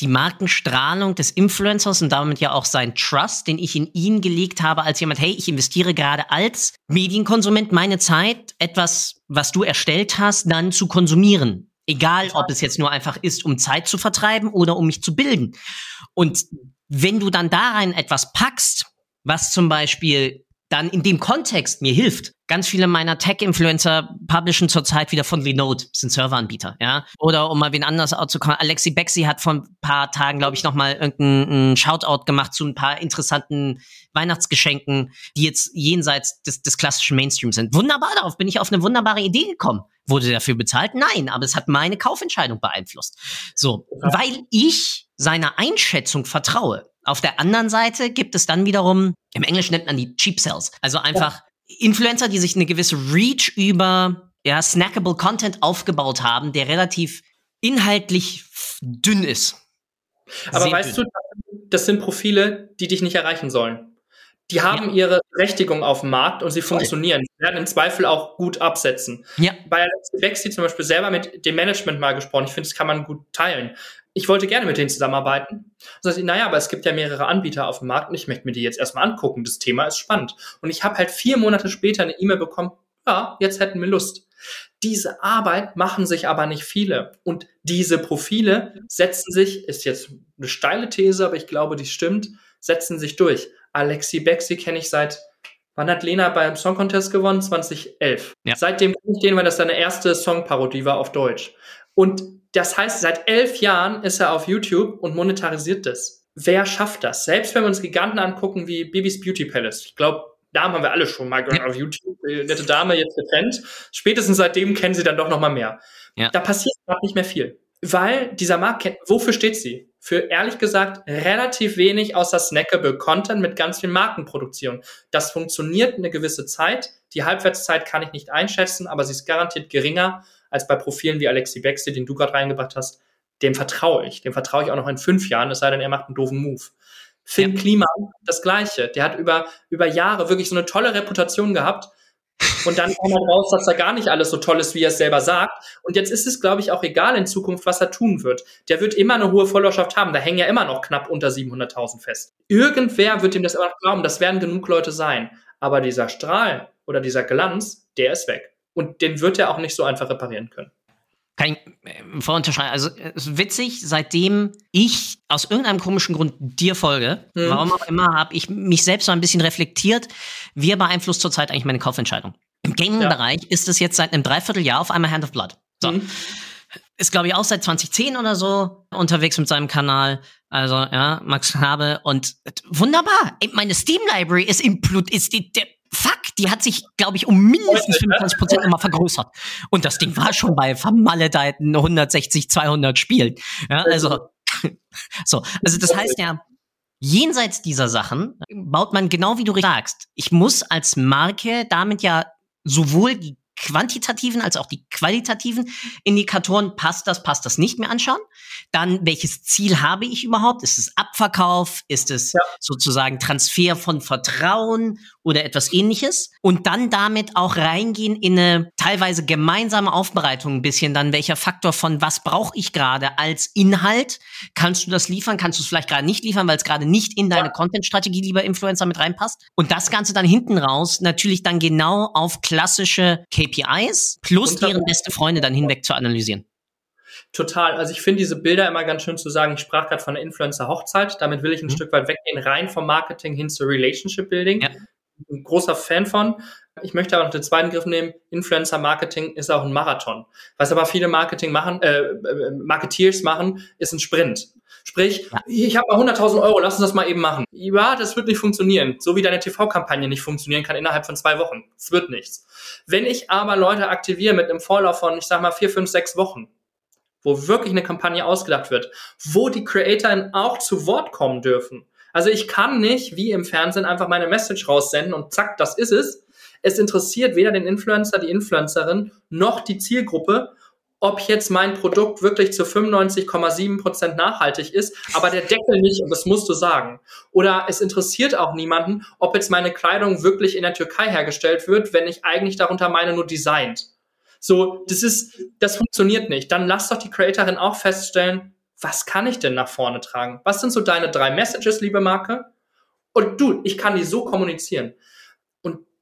die Markenstrahlung des Influencers und damit ja auch sein Trust, den ich in ihn gelegt habe, als jemand, hey, ich investiere gerade als Medienkonsument meine Zeit, etwas, was du erstellt hast, dann zu konsumieren. Egal, ob es jetzt nur einfach ist, um Zeit zu vertreiben oder um mich zu bilden. Und wenn du dann da rein etwas packst, was zum Beispiel dann in dem Kontext mir hilft. Ganz viele meiner Tech-Influencer publishen zurzeit wieder von Linode, sind Serveranbieter, ja. Oder um mal wen anders zu kommen, Alexi Bexi hat vor ein paar Tagen, glaube ich, nochmal irgendeinen Shoutout gemacht zu ein paar interessanten Weihnachtsgeschenken, die jetzt jenseits des, des klassischen Mainstream sind. Wunderbar, darauf bin ich auf eine wunderbare Idee gekommen. Wurde dafür bezahlt? Nein, aber es hat meine Kaufentscheidung beeinflusst. So, weil ich seiner Einschätzung vertraue. Auf der anderen Seite gibt es dann wiederum, im Englischen nennt man die Cheap Sales. Also einfach ja. Influencer, die sich eine gewisse Reach über ja, snackable Content aufgebaut haben, der relativ inhaltlich dünn ist. Aber Sehr weißt dünn. du, das sind Profile, die dich nicht erreichen sollen. Die haben ja. ihre Berechtigung auf dem Markt und sie funktionieren. Sie werden im Zweifel auch gut absetzen. Ja. Bei Alexi Bexi zum Beispiel selber mit dem Management mal gesprochen. Ich finde, das kann man gut teilen ich wollte gerne mit denen zusammenarbeiten. Und sagte, naja, aber es gibt ja mehrere Anbieter auf dem Markt und ich möchte mir die jetzt erstmal angucken. Das Thema ist spannend. Und ich habe halt vier Monate später eine E-Mail bekommen, ja, jetzt hätten wir Lust. Diese Arbeit machen sich aber nicht viele. Und diese Profile setzen sich, ist jetzt eine steile These, aber ich glaube, die stimmt, setzen sich durch. Alexi Bexi kenne ich seit, wann hat Lena beim Song Contest gewonnen? 2011. Ja. Seitdem kenne ich den, weil das seine erste Songparodie war auf Deutsch. Und das heißt, seit elf Jahren ist er auf YouTube und monetarisiert das. Wer schafft das? Selbst wenn wir uns Giganten angucken wie Bibis Beauty Palace. Ich glaube, Damen haben wir alle schon mal gehört auf YouTube. Die nette Dame jetzt getrennt. Spätestens seitdem kennen sie dann doch noch mal mehr. Ja. Da passiert gerade nicht mehr viel. Weil dieser Markt, wofür steht sie? Für ehrlich gesagt relativ wenig außer snackable Content mit ganz viel Markenproduktion. Das funktioniert eine gewisse Zeit. Die Halbwertszeit kann ich nicht einschätzen, aber sie ist garantiert geringer als bei Profilen wie Alexi Bexley, den du gerade reingebracht hast. Dem vertraue ich. Dem vertraue ich auch noch in fünf Jahren, es sei denn, er macht einen doofen Move. Finn ja. Klima, das Gleiche. Der hat über, über Jahre wirklich so eine tolle Reputation gehabt. Und dann kam er raus, dass er gar nicht alles so toll ist, wie er es selber sagt. Und jetzt ist es, glaube ich, auch egal in Zukunft, was er tun wird. Der wird immer eine hohe Followerschaft haben. Da hängen ja immer noch knapp unter 700.000 fest. Irgendwer wird ihm das immer noch glauben. Das werden genug Leute sein. Aber dieser Strahl oder dieser Glanz, der ist weg. Und den wird er auch nicht so einfach reparieren können. Kann ich äh, voll unterschreiben. Also es ist witzig, seitdem ich aus irgendeinem komischen Grund dir folge, mhm. warum auch immer, habe ich mich selbst so ein bisschen reflektiert, wie beeinflusst zurzeit eigentlich meine Kaufentscheidung. Im Gaming-Bereich ja. ist es jetzt seit einem Dreivierteljahr auf einmal Hand of Blood. So. Mhm. Ist, glaube ich, auch seit 2010 oder so unterwegs mit seinem Kanal. Also, ja, Max Habe. Und wunderbar. Meine Steam-Library ist, ist die, der, fuck, die hat sich, glaube ich, um mindestens 25 Prozent immer vergrößert. Und das Ding war schon bei vermaledeiten 160, 200 Spielen. Ja, also, so. Also, das heißt ja, jenseits dieser Sachen baut man genau wie du sagst. Ich muss als Marke damit ja sowohl die quantitativen als auch die qualitativen Indikatoren, passt das, passt das nicht mehr anschauen. Dann, welches Ziel habe ich überhaupt? Ist es Abverkauf? Ist es ja. sozusagen Transfer von Vertrauen oder etwas ähnliches? Und dann damit auch reingehen in eine teilweise gemeinsame Aufbereitung ein bisschen, dann welcher Faktor von was brauche ich gerade als Inhalt? Kannst du das liefern? Kannst du es vielleicht gerade nicht liefern, weil es gerade nicht in deine ja. Content-Strategie, lieber Influencer, mit reinpasst? Und das Ganze dann hinten raus natürlich dann genau auf klassische KPIs plus deren beste Freunde dann hinweg zu analysieren. Total. Also ich finde diese Bilder immer ganz schön zu sagen. Ich sprach gerade von der Influencer-Hochzeit. Damit will ich ein mhm. Stück weit weggehen, rein vom Marketing hin zu Relationship Building. Ja. Ein großer Fan von. Ich möchte aber noch den zweiten Griff nehmen. Influencer-Marketing ist auch ein Marathon. Was aber viele Marketing machen, äh, äh Marketeers machen, ist ein Sprint. Sprich, ja. ich habe mal 100.000 Euro, lass uns das mal eben machen. Ja, das wird nicht funktionieren. So wie deine TV-Kampagne nicht funktionieren kann innerhalb von zwei Wochen. Es wird nichts. Wenn ich aber Leute aktiviere mit einem Vorlauf von, ich sag mal, vier, fünf, sechs Wochen, wo wirklich eine Kampagne ausgedacht wird, wo die CreatorInnen auch zu Wort kommen dürfen. Also ich kann nicht, wie im Fernsehen, einfach meine Message raussenden und zack, das ist es. Es interessiert weder den Influencer, die Influencerin, noch die Zielgruppe, ob jetzt mein Produkt wirklich zu 95,7 Prozent nachhaltig ist, aber der Deckel nicht, und das musst du sagen. Oder es interessiert auch niemanden, ob jetzt meine Kleidung wirklich in der Türkei hergestellt wird, wenn ich eigentlich darunter meine nur designt. So, das ist, das funktioniert nicht. Dann lass doch die Creatorin auch feststellen, was kann ich denn nach vorne tragen? Was sind so deine drei Messages, liebe Marke? Und du, ich kann die so kommunizieren.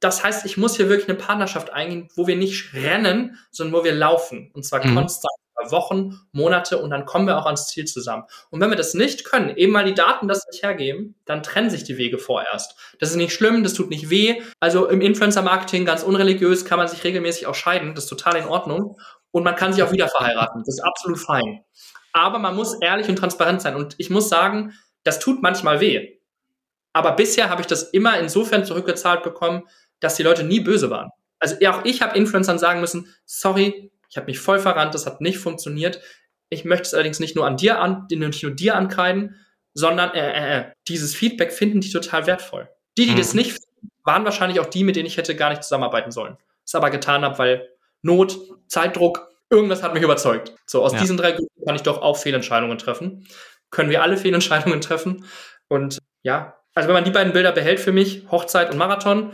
Das heißt, ich muss hier wirklich eine Partnerschaft eingehen, wo wir nicht rennen, sondern wo wir laufen. Und zwar mhm. konstant. Wochen, Monate und dann kommen wir auch ans Ziel zusammen. Und wenn wir das nicht können, eben mal die Daten das nicht hergeben, dann trennen sich die Wege vorerst. Das ist nicht schlimm, das tut nicht weh. Also im Influencer-Marketing ganz unreligiös kann man sich regelmäßig auch scheiden, das ist total in Ordnung. Und man kann sich auch wieder verheiraten, das ist absolut fein. Aber man muss ehrlich und transparent sein. Und ich muss sagen, das tut manchmal weh. Aber bisher habe ich das immer insofern zurückgezahlt bekommen, dass die Leute nie böse waren. Also auch ich habe Influencern sagen müssen, sorry, ich habe mich voll verrannt, das hat nicht funktioniert. Ich möchte es allerdings nicht nur an dir an, nicht nur dir ankreiden, sondern äh, äh, äh, dieses Feedback finden die total wertvoll. Die, die mhm. das nicht finden, waren wahrscheinlich auch die, mit denen ich hätte gar nicht zusammenarbeiten sollen. Das aber getan habe, weil Not, Zeitdruck, irgendwas hat mich überzeugt. So, aus ja. diesen drei Gründen kann ich doch auch Fehlentscheidungen treffen. Können wir alle Fehlentscheidungen treffen. Und ja, also wenn man die beiden Bilder behält für mich, Hochzeit und Marathon,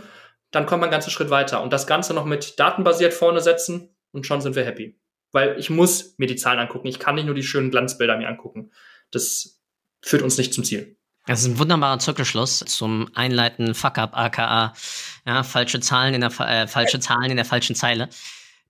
dann kommt man einen ganzen Schritt weiter. Und das Ganze noch mit datenbasiert vorne setzen, und schon sind wir happy. Weil ich muss mir die Zahlen angucken. Ich kann nicht nur die schönen Glanzbilder mir angucken. Das führt uns nicht zum Ziel. Das ist ein wunderbarer Zirkelschluss zum Einleiten Fuck-up, aka ja, falsche Zahlen in der äh, falsche Zahlen in der falschen Zeile.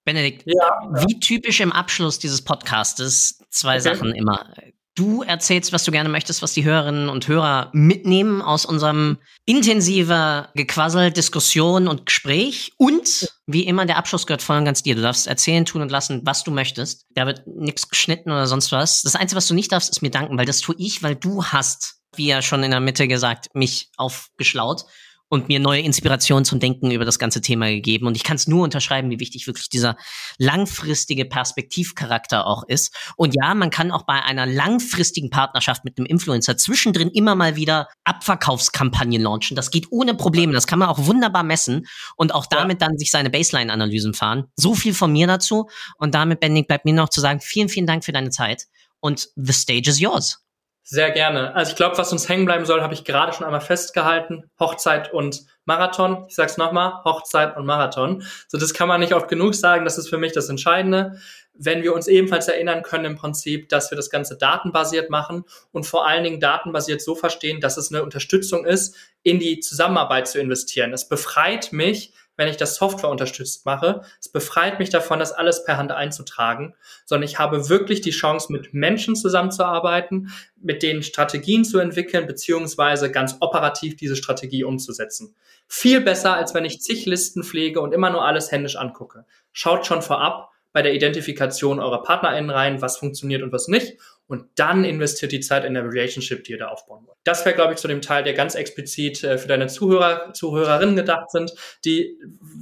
Benedikt, ja, wie typisch im Abschluss dieses Podcastes, zwei okay. Sachen immer. Du erzählst, was du gerne möchtest, was die Hörerinnen und Hörer mitnehmen aus unserem intensiver Gequassel, Diskussion und Gespräch. Und wie immer, der Abschluss gehört voll und ganz dir. Du darfst erzählen, tun und lassen, was du möchtest. Da wird nichts geschnitten oder sonst was. Das Einzige, was du nicht darfst, ist mir danken, weil das tue ich, weil du hast, wie ja schon in der Mitte gesagt, mich aufgeschlaut und mir neue Inspiration zum Denken über das ganze Thema gegeben. Und ich kann es nur unterschreiben, wie wichtig wirklich dieser langfristige Perspektivcharakter auch ist. Und ja, man kann auch bei einer langfristigen Partnerschaft mit einem Influencer zwischendrin immer mal wieder Abverkaufskampagnen launchen. Das geht ohne Probleme. Das kann man auch wunderbar messen und auch damit dann sich seine Baseline-Analysen fahren. So viel von mir dazu. Und damit, Bending, bleibt mir noch zu sagen, vielen, vielen Dank für deine Zeit. Und the stage is yours. Sehr gerne. Also ich glaube, was uns hängen bleiben soll, habe ich gerade schon einmal festgehalten. Hochzeit und Marathon. Ich sage es nochmal, Hochzeit und Marathon. So, das kann man nicht oft genug sagen. Das ist für mich das Entscheidende. Wenn wir uns ebenfalls erinnern können im Prinzip, dass wir das Ganze datenbasiert machen und vor allen Dingen datenbasiert so verstehen, dass es eine Unterstützung ist, in die Zusammenarbeit zu investieren. Es befreit mich wenn ich das Software unterstützt mache. Es befreit mich davon, das alles per Hand einzutragen, sondern ich habe wirklich die Chance, mit Menschen zusammenzuarbeiten, mit denen Strategien zu entwickeln, beziehungsweise ganz operativ diese Strategie umzusetzen. Viel besser, als wenn ich zig Listen pflege und immer nur alles händisch angucke. Schaut schon vorab bei der Identifikation eurer PartnerInnen rein, was funktioniert und was nicht und dann investiert die Zeit in der Relationship, die ihr da aufbauen wollt. Das wäre, glaube ich, zu dem Teil, der ganz explizit äh, für deine Zuhörer, Zuhörerinnen gedacht sind, die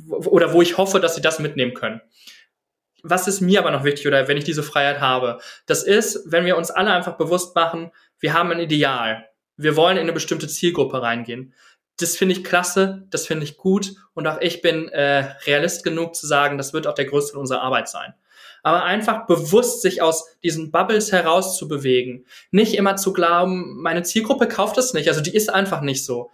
oder wo ich hoffe, dass sie das mitnehmen können. Was ist mir aber noch wichtig oder wenn ich diese Freiheit habe? Das ist, wenn wir uns alle einfach bewusst machen, wir haben ein Ideal. Wir wollen in eine bestimmte Zielgruppe reingehen. Das finde ich klasse, das finde ich gut und auch ich bin äh, realist genug zu sagen, das wird auch der größte unserer Arbeit sein aber einfach bewusst sich aus diesen Bubbles herauszubewegen. Nicht immer zu glauben, meine Zielgruppe kauft das nicht, also die ist einfach nicht so.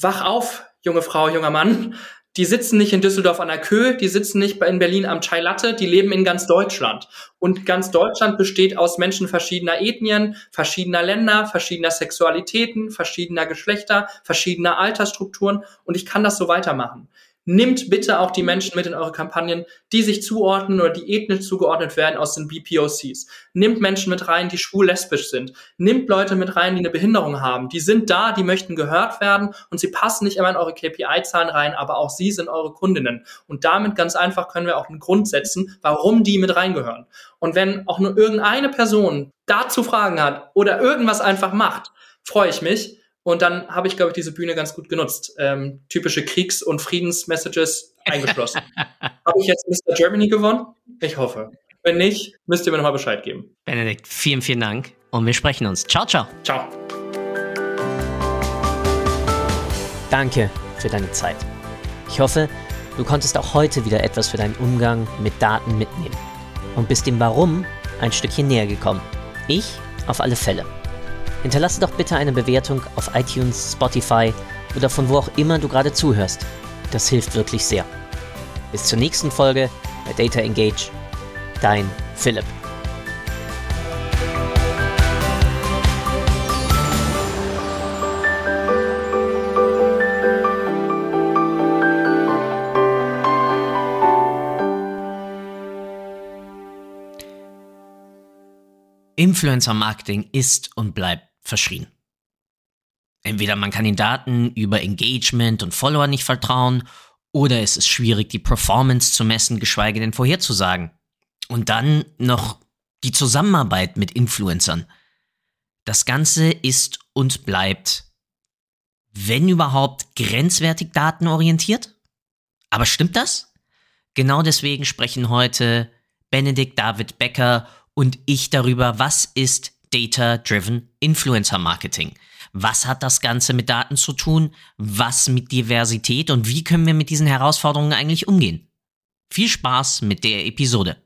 Wach auf, junge Frau, junger Mann. Die sitzen nicht in Düsseldorf an der Kö, die sitzen nicht in Berlin am Chai Latte, die leben in ganz Deutschland. Und ganz Deutschland besteht aus Menschen verschiedener Ethnien, verschiedener Länder, verschiedener Sexualitäten, verschiedener Geschlechter, verschiedener Altersstrukturen. Und ich kann das so weitermachen. Nimmt bitte auch die Menschen mit in eure Kampagnen, die sich zuordnen oder die ethnisch zugeordnet werden aus den BPOCs. Nimmt Menschen mit rein, die schwul-lesbisch sind. Nimmt Leute mit rein, die eine Behinderung haben. Die sind da, die möchten gehört werden und sie passen nicht immer in eure KPI-Zahlen rein, aber auch sie sind eure Kundinnen. Und damit ganz einfach können wir auch einen Grund setzen, warum die mit reingehören. Und wenn auch nur irgendeine Person dazu Fragen hat oder irgendwas einfach macht, freue ich mich, und dann habe ich, glaube ich, diese Bühne ganz gut genutzt. Ähm, typische Kriegs- und Friedensmessages eingeschlossen. habe ich jetzt Mr. Germany gewonnen? Ich hoffe. Wenn nicht, müsst ihr mir nochmal Bescheid geben. Benedikt, vielen, vielen Dank. Und wir sprechen uns. Ciao, ciao. Ciao. Danke für deine Zeit. Ich hoffe, du konntest auch heute wieder etwas für deinen Umgang mit Daten mitnehmen und bist dem Warum ein Stückchen näher gekommen. Ich auf alle Fälle. Hinterlasse doch bitte eine Bewertung auf iTunes, Spotify oder von wo auch immer du gerade zuhörst. Das hilft wirklich sehr. Bis zur nächsten Folge bei Data Engage. Dein Philipp. Influencer Marketing ist und bleibt verschrien. Entweder man kann den Daten über Engagement und Follower nicht vertrauen, oder es ist schwierig, die Performance zu messen, geschweige denn vorherzusagen. Und dann noch die Zusammenarbeit mit Influencern. Das Ganze ist und bleibt, wenn überhaupt, grenzwertig datenorientiert. Aber stimmt das? Genau deswegen sprechen heute Benedikt David Becker und ich darüber, was ist Data-Driven Influencer Marketing. Was hat das Ganze mit Daten zu tun? Was mit Diversität? Und wie können wir mit diesen Herausforderungen eigentlich umgehen? Viel Spaß mit der Episode.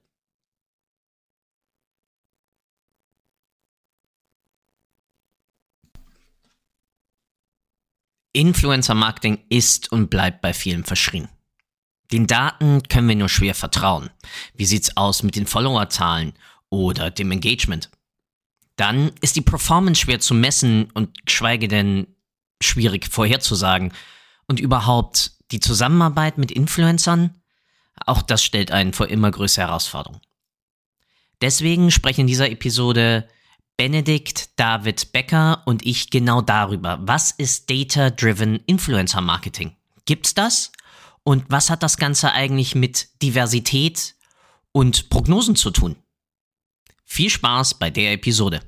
Influencer Marketing ist und bleibt bei vielen verschrien. Den Daten können wir nur schwer vertrauen. Wie sieht's aus mit den Followerzahlen oder dem Engagement? Dann ist die Performance schwer zu messen und geschweige denn schwierig vorherzusagen. Und überhaupt die Zusammenarbeit mit Influencern, Auch das stellt einen vor immer größere Herausforderungen. Deswegen sprechen in dieser Episode Benedikt David Becker und ich genau darüber. Was ist Data-Driven Influencer Marketing? Gibt's das? Und was hat das Ganze eigentlich mit Diversität und Prognosen zu tun? Viel Spaß bei der Episode.